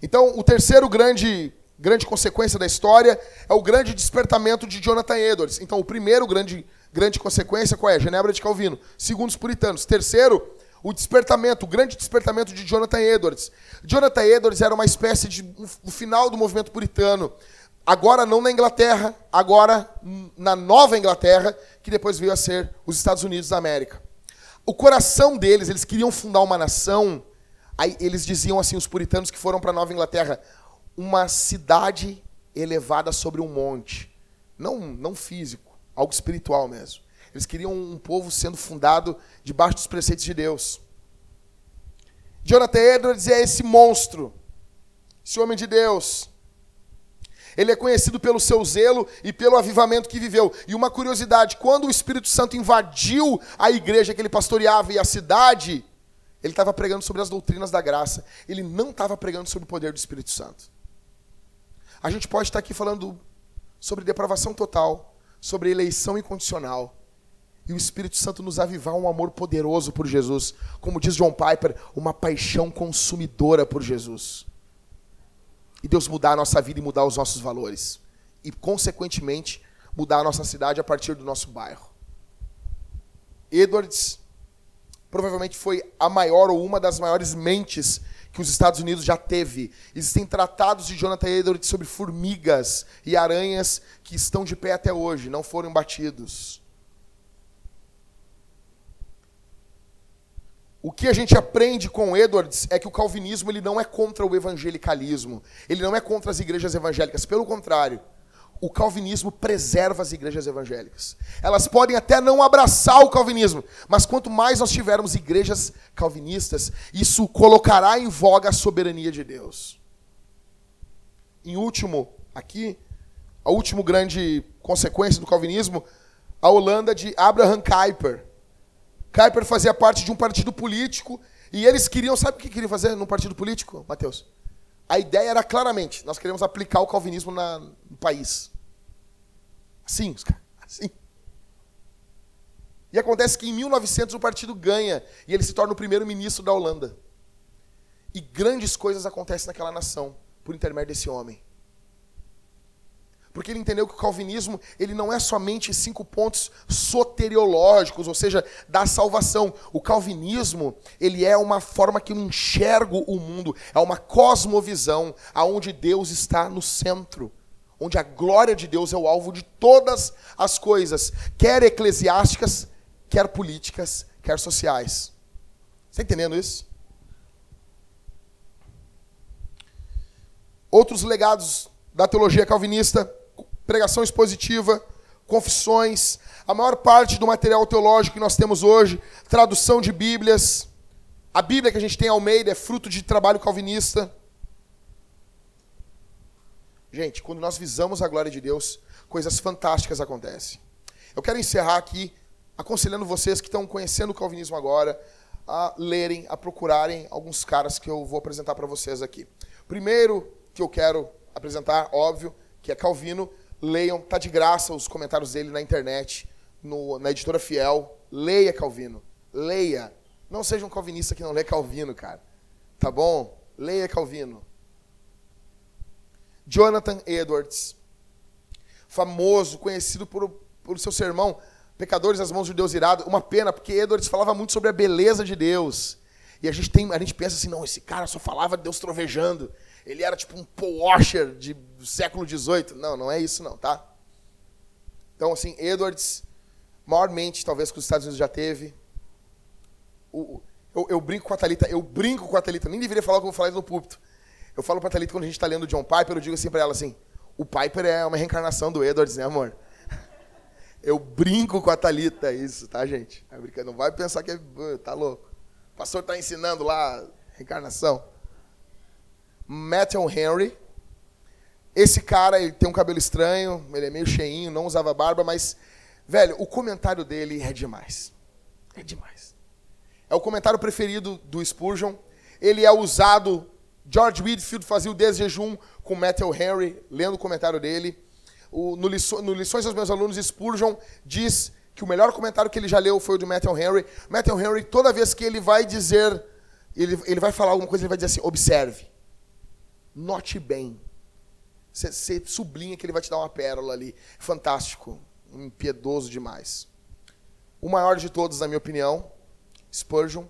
Então, o terceiro grande grande consequência da história é o grande despertamento de Jonathan Edwards. Então, o primeiro grande, grande consequência qual é? Genebra de Calvino. Segundo os puritanos. Terceiro, o despertamento, o grande despertamento de Jonathan Edwards. Jonathan Edwards era uma espécie de o final do movimento puritano. Agora não na Inglaterra, agora na Nova Inglaterra, que depois veio a ser os Estados Unidos da América. O coração deles, eles queriam fundar uma nação. Aí eles diziam assim, os puritanos que foram para a Nova Inglaterra, uma cidade elevada sobre um monte. Não, não físico, algo espiritual mesmo. Eles queriam um povo sendo fundado debaixo dos preceitos de Deus. Jonathan Edwards é esse monstro, esse homem de Deus. Ele é conhecido pelo seu zelo e pelo avivamento que viveu. E uma curiosidade: quando o Espírito Santo invadiu a igreja que ele pastoreava e a cidade, ele estava pregando sobre as doutrinas da graça. Ele não estava pregando sobre o poder do Espírito Santo. A gente pode estar aqui falando sobre depravação total, sobre eleição incondicional. E o Espírito Santo nos avivar um amor poderoso por Jesus. Como diz John Piper, uma paixão consumidora por Jesus. E Deus mudar a nossa vida e mudar os nossos valores. E, consequentemente, mudar a nossa cidade a partir do nosso bairro. Edwards provavelmente foi a maior ou uma das maiores mentes que os Estados Unidos já teve. Existem tratados de Jonathan Edwards sobre formigas e aranhas que estão de pé até hoje, não foram batidos. O que a gente aprende com Edwards é que o calvinismo ele não é contra o evangelicalismo, ele não é contra as igrejas evangélicas, pelo contrário. o calvinismo preserva as igrejas evangélicas. Elas podem até não abraçar o calvinismo, mas quanto mais nós tivermos igrejas calvinistas, isso colocará em voga a soberania de Deus. Em último, aqui, a última grande consequência do calvinismo, a Holanda de Abraham Kuyper. Kuyper fazia parte de um partido político e eles queriam, sabe o que queriam fazer num partido político, Mateus? A ideia era claramente, nós queremos aplicar o calvinismo na, no país. Assim, os caras, assim. E acontece que em 1900 o partido ganha e ele se torna o primeiro ministro da Holanda. E grandes coisas acontecem naquela nação por intermédio desse homem. Porque ele entendeu que o calvinismo ele não é somente cinco pontos soteriológicos, ou seja, da salvação. O calvinismo ele é uma forma que eu enxergo o mundo, é uma cosmovisão aonde Deus está no centro, onde a glória de Deus é o alvo de todas as coisas, quer eclesiásticas, quer políticas, quer sociais. Está entendendo isso? Outros legados da teologia calvinista pregação expositiva, confissões, a maior parte do material teológico que nós temos hoje, tradução de Bíblias. A Bíblia que a gente tem Almeida é fruto de trabalho calvinista. Gente, quando nós visamos a glória de Deus, coisas fantásticas acontecem. Eu quero encerrar aqui aconselhando vocês que estão conhecendo o calvinismo agora a lerem, a procurarem alguns caras que eu vou apresentar para vocês aqui. Primeiro que eu quero apresentar, óbvio, que é Calvino, Leiam, tá de graça os comentários dele na internet, no, na editora Fiel. Leia Calvino. Leia. Não seja um calvinista que não lê Calvino, cara. Tá bom? Leia Calvino. Jonathan Edwards. Famoso, conhecido por, por seu sermão Pecadores às mãos de Deus irado. Uma pena, porque Edwards falava muito sobre a beleza de Deus. E a gente, tem, a gente pensa assim, não, esse cara só falava de Deus trovejando. Ele era tipo um Paul Washer de do século XVIII. Não, não é isso não, tá? Então, assim, Edwards, maiormente, talvez, que os Estados Unidos já teve. O, eu, eu, brinco com a Thalita, eu brinco com a Thalita, nem deveria falar o que eu vou falar no púlpito. Eu falo pra Thalita quando a gente está lendo John Piper, eu digo assim para ela assim, o Piper é uma reencarnação do Edwards, né, amor? Eu brinco com a Thalita isso, tá, gente? É não vai pensar que é, tá louco. O pastor está ensinando lá reencarnação. Matthew Henry, esse cara, ele tem um cabelo estranho, ele é meio cheinho, não usava barba, mas, velho, o comentário dele é demais. É demais. É o comentário preferido do Spurgeon. Ele é usado. George Whitfield fazia o desjejum com Matthew Henry, lendo o comentário dele. O, no, liço, no Lições aos meus alunos, Spurgeon diz que o melhor comentário que ele já leu foi o de Matthew Henry. Matthew Henry, toda vez que ele vai dizer, ele, ele vai falar alguma coisa, ele vai dizer assim: observe, note bem, você sublinha que ele vai te dar uma pérola ali. Fantástico. Impiedoso demais. O maior de todos, na minha opinião, Spurgeon.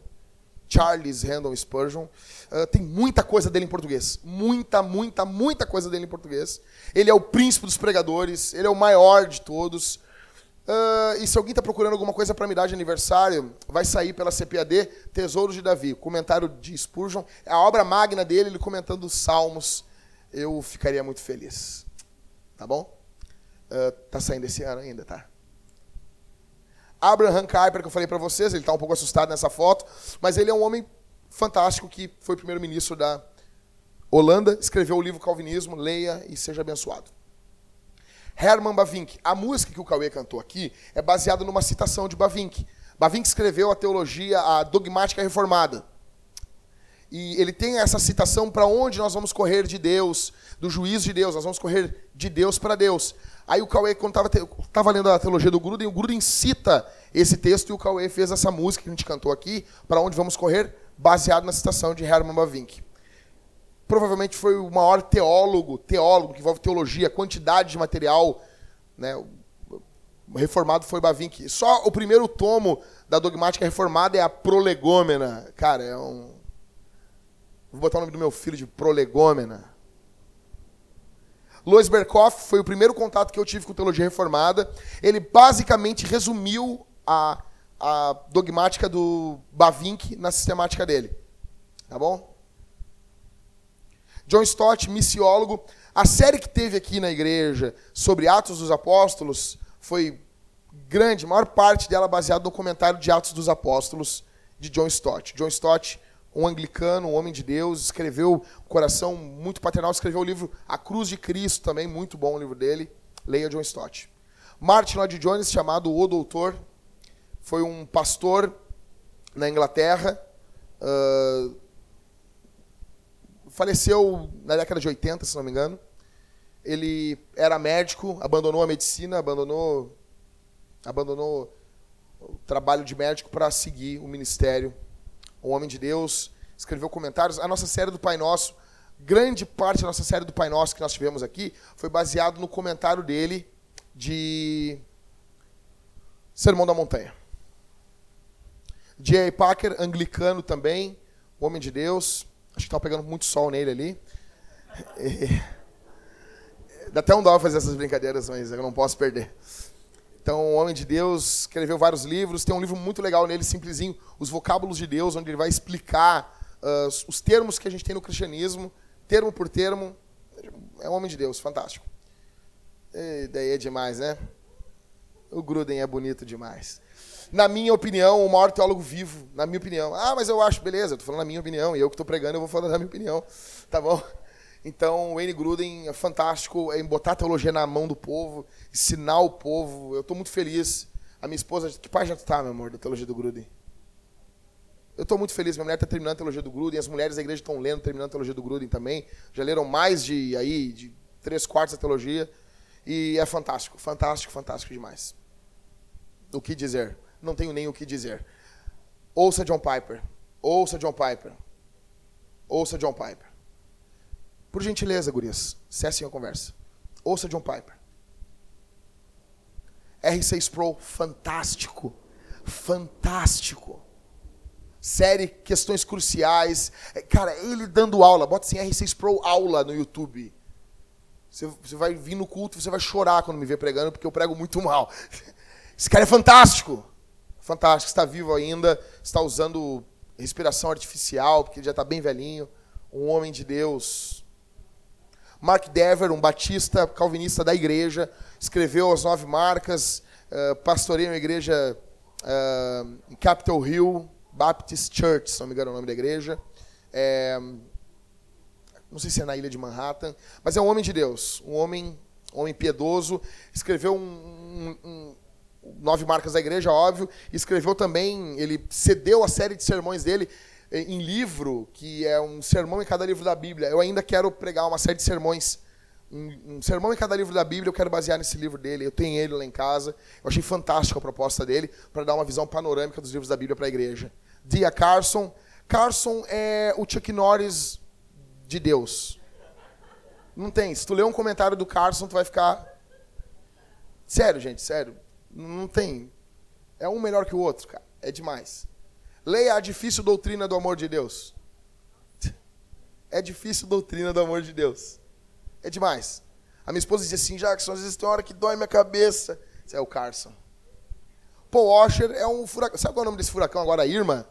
Charles Randall Spurgeon. Uh, tem muita coisa dele em português. Muita, muita, muita coisa dele em português. Ele é o príncipe dos pregadores. Ele é o maior de todos. Uh, e se alguém está procurando alguma coisa para me dar de aniversário, vai sair pela CPAD Tesouro de Davi. Comentário de Spurgeon. É a obra magna dele, ele comentando os salmos eu ficaria muito feliz. Tá bom? Uh, tá saindo esse ano ainda, tá? Abraham Kuyper, que eu falei para vocês, ele está um pouco assustado nessa foto, mas ele é um homem fantástico que foi primeiro-ministro da Holanda, escreveu o livro Calvinismo, leia e seja abençoado. Herman Bavinck. A música que o Cauê cantou aqui é baseada numa citação de Bavinck. Bavinck escreveu a teologia, a dogmática reformada. E ele tem essa citação para onde nós vamos correr de Deus, do juízo de Deus, nós vamos correr de Deus para Deus. Aí o Cauê, quando estava lendo a teologia do Gruden, o Gruden cita esse texto e o Cauê fez essa música que a gente cantou aqui, para onde vamos correr, baseado na citação de Herman Bavinck. Provavelmente foi o maior teólogo, teólogo que envolve teologia, quantidade de material, né? O reformado foi Bavinck. Só o primeiro tomo da dogmática reformada é a Prolegômena. Cara, é um Vou botar o nome do meu filho de prolegômena. Louis Berkoff foi o primeiro contato que eu tive com teologia reformada. Ele basicamente resumiu a, a dogmática do Bavinck na sistemática dele. Tá bom? John Stott, missiólogo. A série que teve aqui na igreja sobre Atos dos Apóstolos foi grande, a maior parte dela baseada no comentário de Atos dos Apóstolos de John Stott. John Stott, um anglicano, um homem de Deus, escreveu coração muito paternal, escreveu o livro A Cruz de Cristo também, muito bom o livro dele. Leia John Stott. Martin Lloyd Jones, chamado O Doutor, foi um pastor na Inglaterra. Uh, faleceu na década de 80, se não me engano. Ele era médico, abandonou a medicina, abandonou, abandonou o trabalho de médico para seguir o ministério. Um homem de Deus, escreveu comentários. A nossa série do Pai Nosso, grande parte da nossa série do Pai Nosso que nós tivemos aqui, foi baseado no comentário dele de Sermão da Montanha. J.A. Packer, anglicano também, homem de Deus. Acho que estava pegando muito sol nele ali. E... Dá até um dó fazer essas brincadeiras, mas eu não posso perder. Então, um homem de Deus, escreveu vários livros. Tem um livro muito legal nele, simplesinho, Os Vocábulos de Deus, onde ele vai explicar uh, os termos que a gente tem no cristianismo, termo por termo. É um homem de Deus, fantástico. E daí é demais, né? O Gruden é bonito demais. Na minha opinião, o maior teólogo vivo, na minha opinião. Ah, mas eu acho, beleza, eu tô falando na minha opinião, e eu que estou pregando, eu vou falar da minha opinião. Tá bom? Então, o Wayne Gruden é fantástico em botar a teologia na mão do povo, ensinar o povo. Eu estou muito feliz. A minha esposa, que página tu tá, meu amor, da teologia do Gruden? Eu estou muito feliz, minha mulher está terminando a teologia do Gruden, as mulheres da igreja estão lendo, terminando a teologia do Gruden também. Já leram mais de aí de três quartos da teologia. E é fantástico, fantástico, fantástico demais. O que dizer? Não tenho nem o que dizer. Ouça John Piper. Ouça John Piper. Ouça John Piper. Por gentileza, gurias, cessem a conversa. Ouça John Piper. R6 Pro, fantástico. Fantástico. Série Questões Cruciais. É, cara, ele dando aula. Bota assim R6 Pro aula no YouTube. Você, vai vir no culto, você vai chorar quando me ver pregando, porque eu prego muito mal. Esse cara é fantástico. Fantástico, está vivo ainda, está usando respiração artificial, porque ele já está bem velhinho. Um homem de Deus. Mark Dever, um batista calvinista da igreja, escreveu as nove marcas, uh, pastoreia uma igreja uh, em Capitol Hill, Baptist Church, se não me engano é o nome da igreja. É, não sei se é na ilha de Manhattan, mas é um homem de Deus, um homem, um homem piedoso, escreveu um, um, um, nove marcas da igreja, óbvio, escreveu também, ele cedeu a série de sermões dele em livro, que é um sermão em cada livro da Bíblia. Eu ainda quero pregar uma série de sermões, um, um sermão em cada livro da Bíblia, eu quero basear nesse livro dele, eu tenho ele lá em casa. Eu achei fantástica a proposta dele, para dar uma visão panorâmica dos livros da Bíblia para a igreja. Dia Carson. Carson é o Chuck Norris de Deus. Não tem. Se tu ler um comentário do Carson, tu vai ficar. Sério, gente, sério. Não tem. É um melhor que o outro, cara. É demais. Leia a difícil doutrina do amor de Deus. É difícil doutrina do amor de Deus. É demais. A minha esposa dizia assim, Jackson, às vezes tem hora que dói minha cabeça. Esse é o Carson. Paul Washer é um furacão. Sabe qual é o nome desse furacão agora? Irma?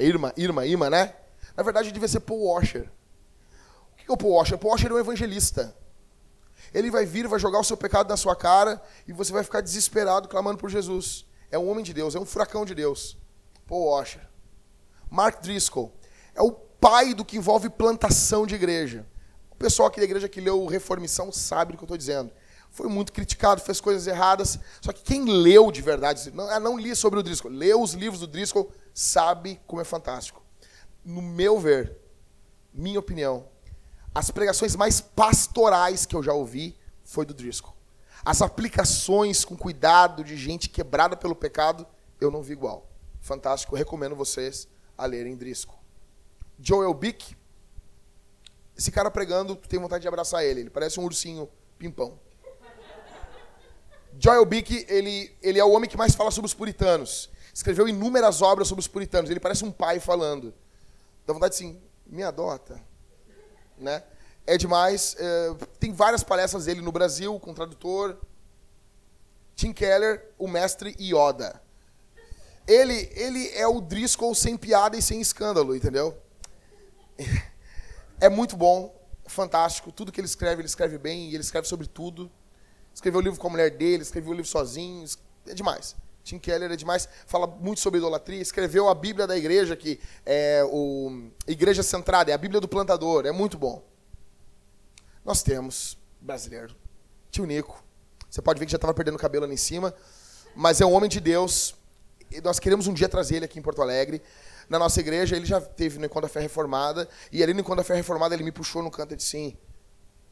Irma, Irma, Irma, né? Na verdade, devia ser Paul Washer. O que é o Paul Washer? Paul Washer é um evangelista. Ele vai vir, vai jogar o seu pecado na sua cara e você vai ficar desesperado clamando por Jesus. É um homem de Deus, é um furacão de Deus. Paul Washer. Mark Driscoll. É o pai do que envolve plantação de igreja. O pessoal aqui da igreja que leu Reformição sabe do que eu estou dizendo. Foi muito criticado, fez coisas erradas. Só que quem leu de verdade, não, ah, não li sobre o Driscoll, leu os livros do Driscoll, sabe como é fantástico. No meu ver, minha opinião, as pregações mais pastorais que eu já ouvi foi do Driscoll. As aplicações com cuidado de gente quebrada pelo pecado, eu não vi igual. Fantástico, recomendo vocês a lerem Driscoll. Joel Bick, esse cara pregando, tu tem vontade de abraçar ele, ele parece um ursinho pimpão. Joel Bick, ele, ele é o homem que mais fala sobre os puritanos escreveu inúmeras obras sobre os puritanos. Ele parece um pai falando. Dá vontade assim, me adota. Né? É demais. É, tem várias palestras dele no Brasil, com tradutor. Tim Keller, o mestre Yoda. Ele, ele é o Driscoll sem piada e sem escândalo, entendeu? É muito bom, fantástico. Tudo que ele escreve, ele escreve bem e ele escreve sobre tudo. Escreveu o livro com a mulher dele, escreveu o livro sozinho. É demais. Tim Keller é demais. Fala muito sobre idolatria. Escreveu a Bíblia da igreja, que é o Igreja Centrada, é a Bíblia do Plantador. É muito bom. Nós temos, brasileiro, tio Nico. Você pode ver que já estava perdendo cabelo ali em cima. Mas é um homem de Deus. Nós queremos um dia trazer ele aqui em Porto Alegre na nossa igreja, ele já teve no Encontro da Fé Reformada, e ali no Encontro da Fé Reformada ele me puxou no canto e disse assim,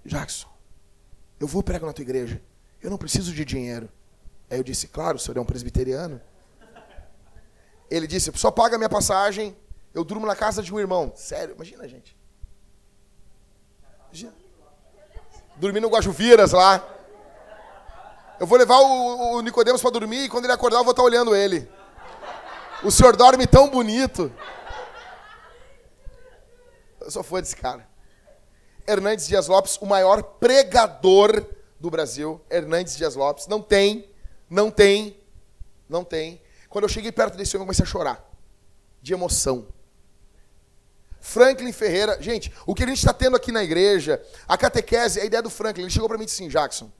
Jackson, eu vou pregar na tua igreja, eu não preciso de dinheiro. Aí eu disse, claro, o senhor é um presbiteriano. Ele disse, só paga minha passagem, eu durmo na casa de um irmão. Sério, imagina, gente. Imagina. Dormir no Guajuviras lá. Eu vou levar o, o Nicodemos para dormir e quando ele acordar eu vou estar olhando ele. O senhor dorme tão bonito. Eu sou fã desse cara. Hernandes Dias Lopes, o maior pregador do Brasil. Hernandes Dias Lopes. Não tem, não tem, não tem. Quando eu cheguei perto desse homem, eu comecei a chorar. De emoção. Franklin Ferreira. Gente, o que a gente está tendo aqui na igreja, a catequese, a ideia do Franklin, ele chegou para mim e disse assim, Jackson,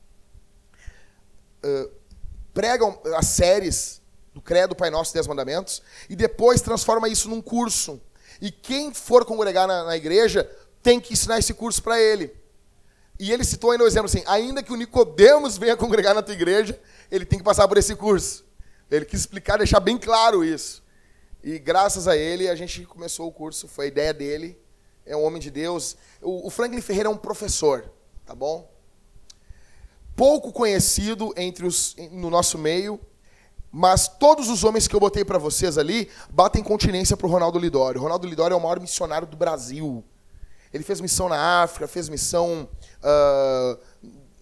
uh, pregam as séries do Credo, Pai Nosso e Dez Mandamentos, e depois transforma isso num curso. E quem for congregar na, na igreja tem que ensinar esse curso para ele. E ele citou ainda o exemplo assim: ainda que o Nicodemos venha congregar na tua igreja, ele tem que passar por esse curso. Ele quis explicar, deixar bem claro isso. E graças a ele, a gente começou o curso, foi a ideia dele. É um homem de Deus. O, o Franklin Ferreira é um professor, tá bom? Pouco conhecido entre os, no nosso meio, mas todos os homens que eu botei para vocês ali batem continência para o Ronaldo Lidório. O Ronaldo Lidório é o maior missionário do Brasil. Ele fez missão na África, fez missão uh,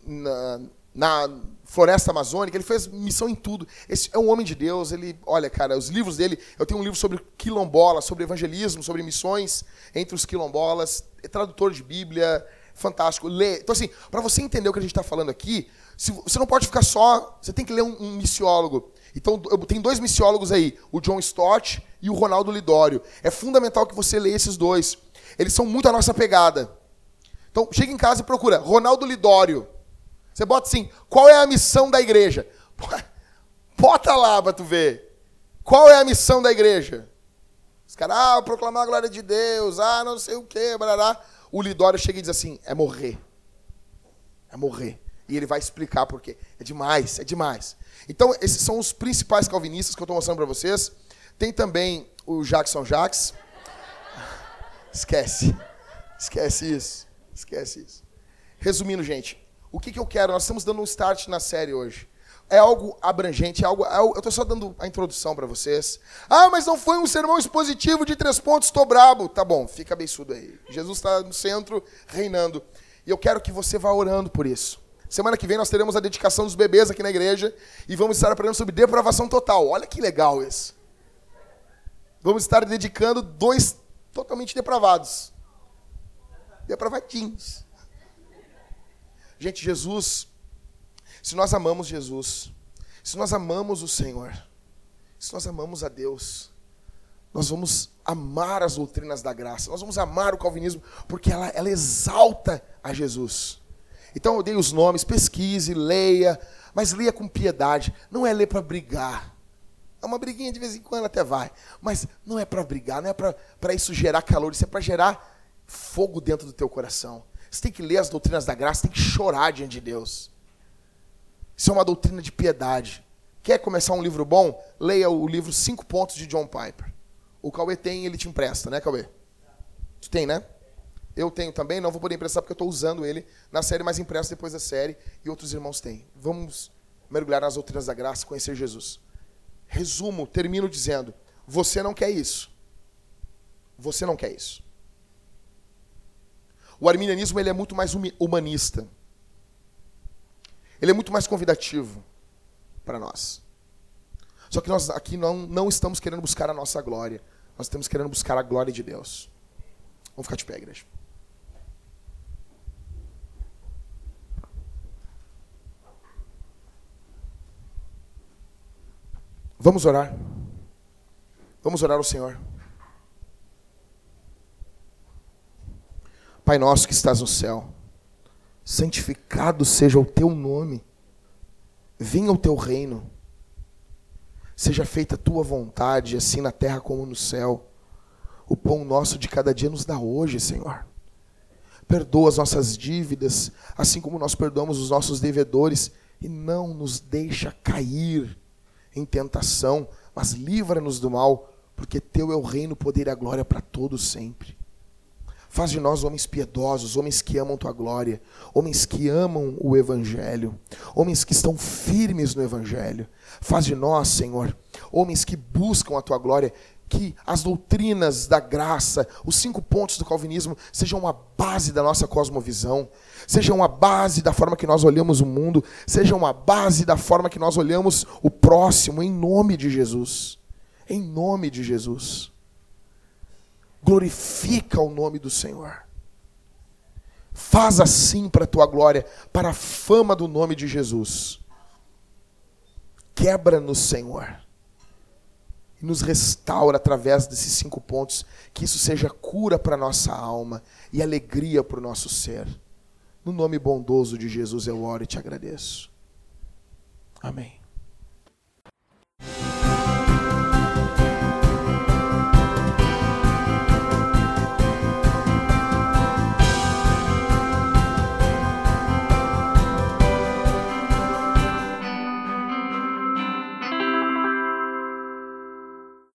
na, na, floresta amazônica, ele fez missão em tudo. Esse é um homem de Deus. Ele, olha, cara, os livros dele. Eu tenho um livro sobre quilombola, sobre evangelismo, sobre missões entre os quilombolas. É tradutor de Bíblia, fantástico. Lê. Então, assim, para você entender o que a gente está falando aqui, se, você não pode ficar só. Você tem que ler um, um missiólogo. Então, tenho dois missiólogos aí, o John Stott e o Ronaldo Lidório. É fundamental que você leia esses dois. Eles são muito a nossa pegada. Então, chega em casa e procura Ronaldo Lidório. Você bota assim, qual é a missão da igreja? Bota lá para tu ver. Qual é a missão da igreja? Os caras, ah, proclamar a glória de Deus, ah, não sei o quê, blá. O Lidório chega e diz assim, é morrer. É morrer. E ele vai explicar por quê. É demais, é demais. Então, esses são os principais calvinistas que eu estou mostrando para vocês. Tem também o Jackson Jacques. Esquece. Esquece isso. Esquece isso. Resumindo, gente, o que, que eu quero? Nós estamos dando um start na série hoje. É algo abrangente, é algo. É eu estou só dando a introdução para vocês. Ah, mas não foi um sermão expositivo de três pontos, estou brabo. Tá bom, fica beiçudo aí. Jesus está no centro, reinando. E eu quero que você vá orando por isso. Semana que vem nós teremos a dedicação dos bebês aqui na igreja e vamos estar aprendendo sobre depravação total. Olha que legal isso. Vamos estar dedicando dois totalmente depravados. Depravadinhos. Gente, Jesus, se nós amamos Jesus, se nós amamos o Senhor, se nós amamos a Deus, nós vamos amar as doutrinas da graça, nós vamos amar o calvinismo, porque ela, ela exalta a Jesus. Então eu dei os nomes, pesquise, leia, mas leia com piedade. Não é ler para brigar. É uma briguinha de vez em quando até vai. Mas não é para brigar, não é para isso gerar calor, isso é para gerar fogo dentro do teu coração. Você tem que ler as doutrinas da graça, tem que chorar diante de Deus. Isso é uma doutrina de piedade. Quer começar um livro bom? Leia o livro Cinco Pontos de John Piper. O Cauê tem, ele te empresta, né, Cauê? Tu tem, né? Eu tenho também, não vou poder emprestar porque eu estou usando ele na série, mas empresto depois da série e outros irmãos têm. Vamos mergulhar nas doutrinas da graça, conhecer Jesus. Resumo, termino dizendo: você não quer isso. Você não quer isso. O arminianismo ele é muito mais humanista. Ele é muito mais convidativo para nós. Só que nós aqui não, não estamos querendo buscar a nossa glória. Nós estamos querendo buscar a glória de Deus. Vamos ficar de pé, igreja. Vamos orar. Vamos orar ao Senhor. Pai nosso que estás no céu, santificado seja o teu nome, venha o teu reino, seja feita a tua vontade, assim na terra como no céu. O pão nosso de cada dia nos dá hoje, Senhor. Perdoa as nossas dívidas, assim como nós perdoamos os nossos devedores, e não nos deixa cair em tentação, mas livra-nos do mal, porque teu é o reino, o poder e a glória para todos sempre. Faz de nós homens piedosos, homens que amam tua glória, homens que amam o Evangelho, homens que estão firmes no Evangelho. Faz de nós, Senhor, homens que buscam a tua glória, que as doutrinas da graça, os cinco pontos do calvinismo, sejam uma base da nossa cosmovisão, sejam uma base da forma que nós olhamos o mundo, sejam uma base da forma que nós olhamos o próximo, em nome de Jesus. Em nome de Jesus glorifica o nome do Senhor. Faz assim para a tua glória, para a fama do nome de Jesus. Quebra-nos, Senhor. E nos restaura através desses cinco pontos. Que isso seja cura para nossa alma e alegria para o nosso ser. No nome bondoso de Jesus eu oro e te agradeço. Amém.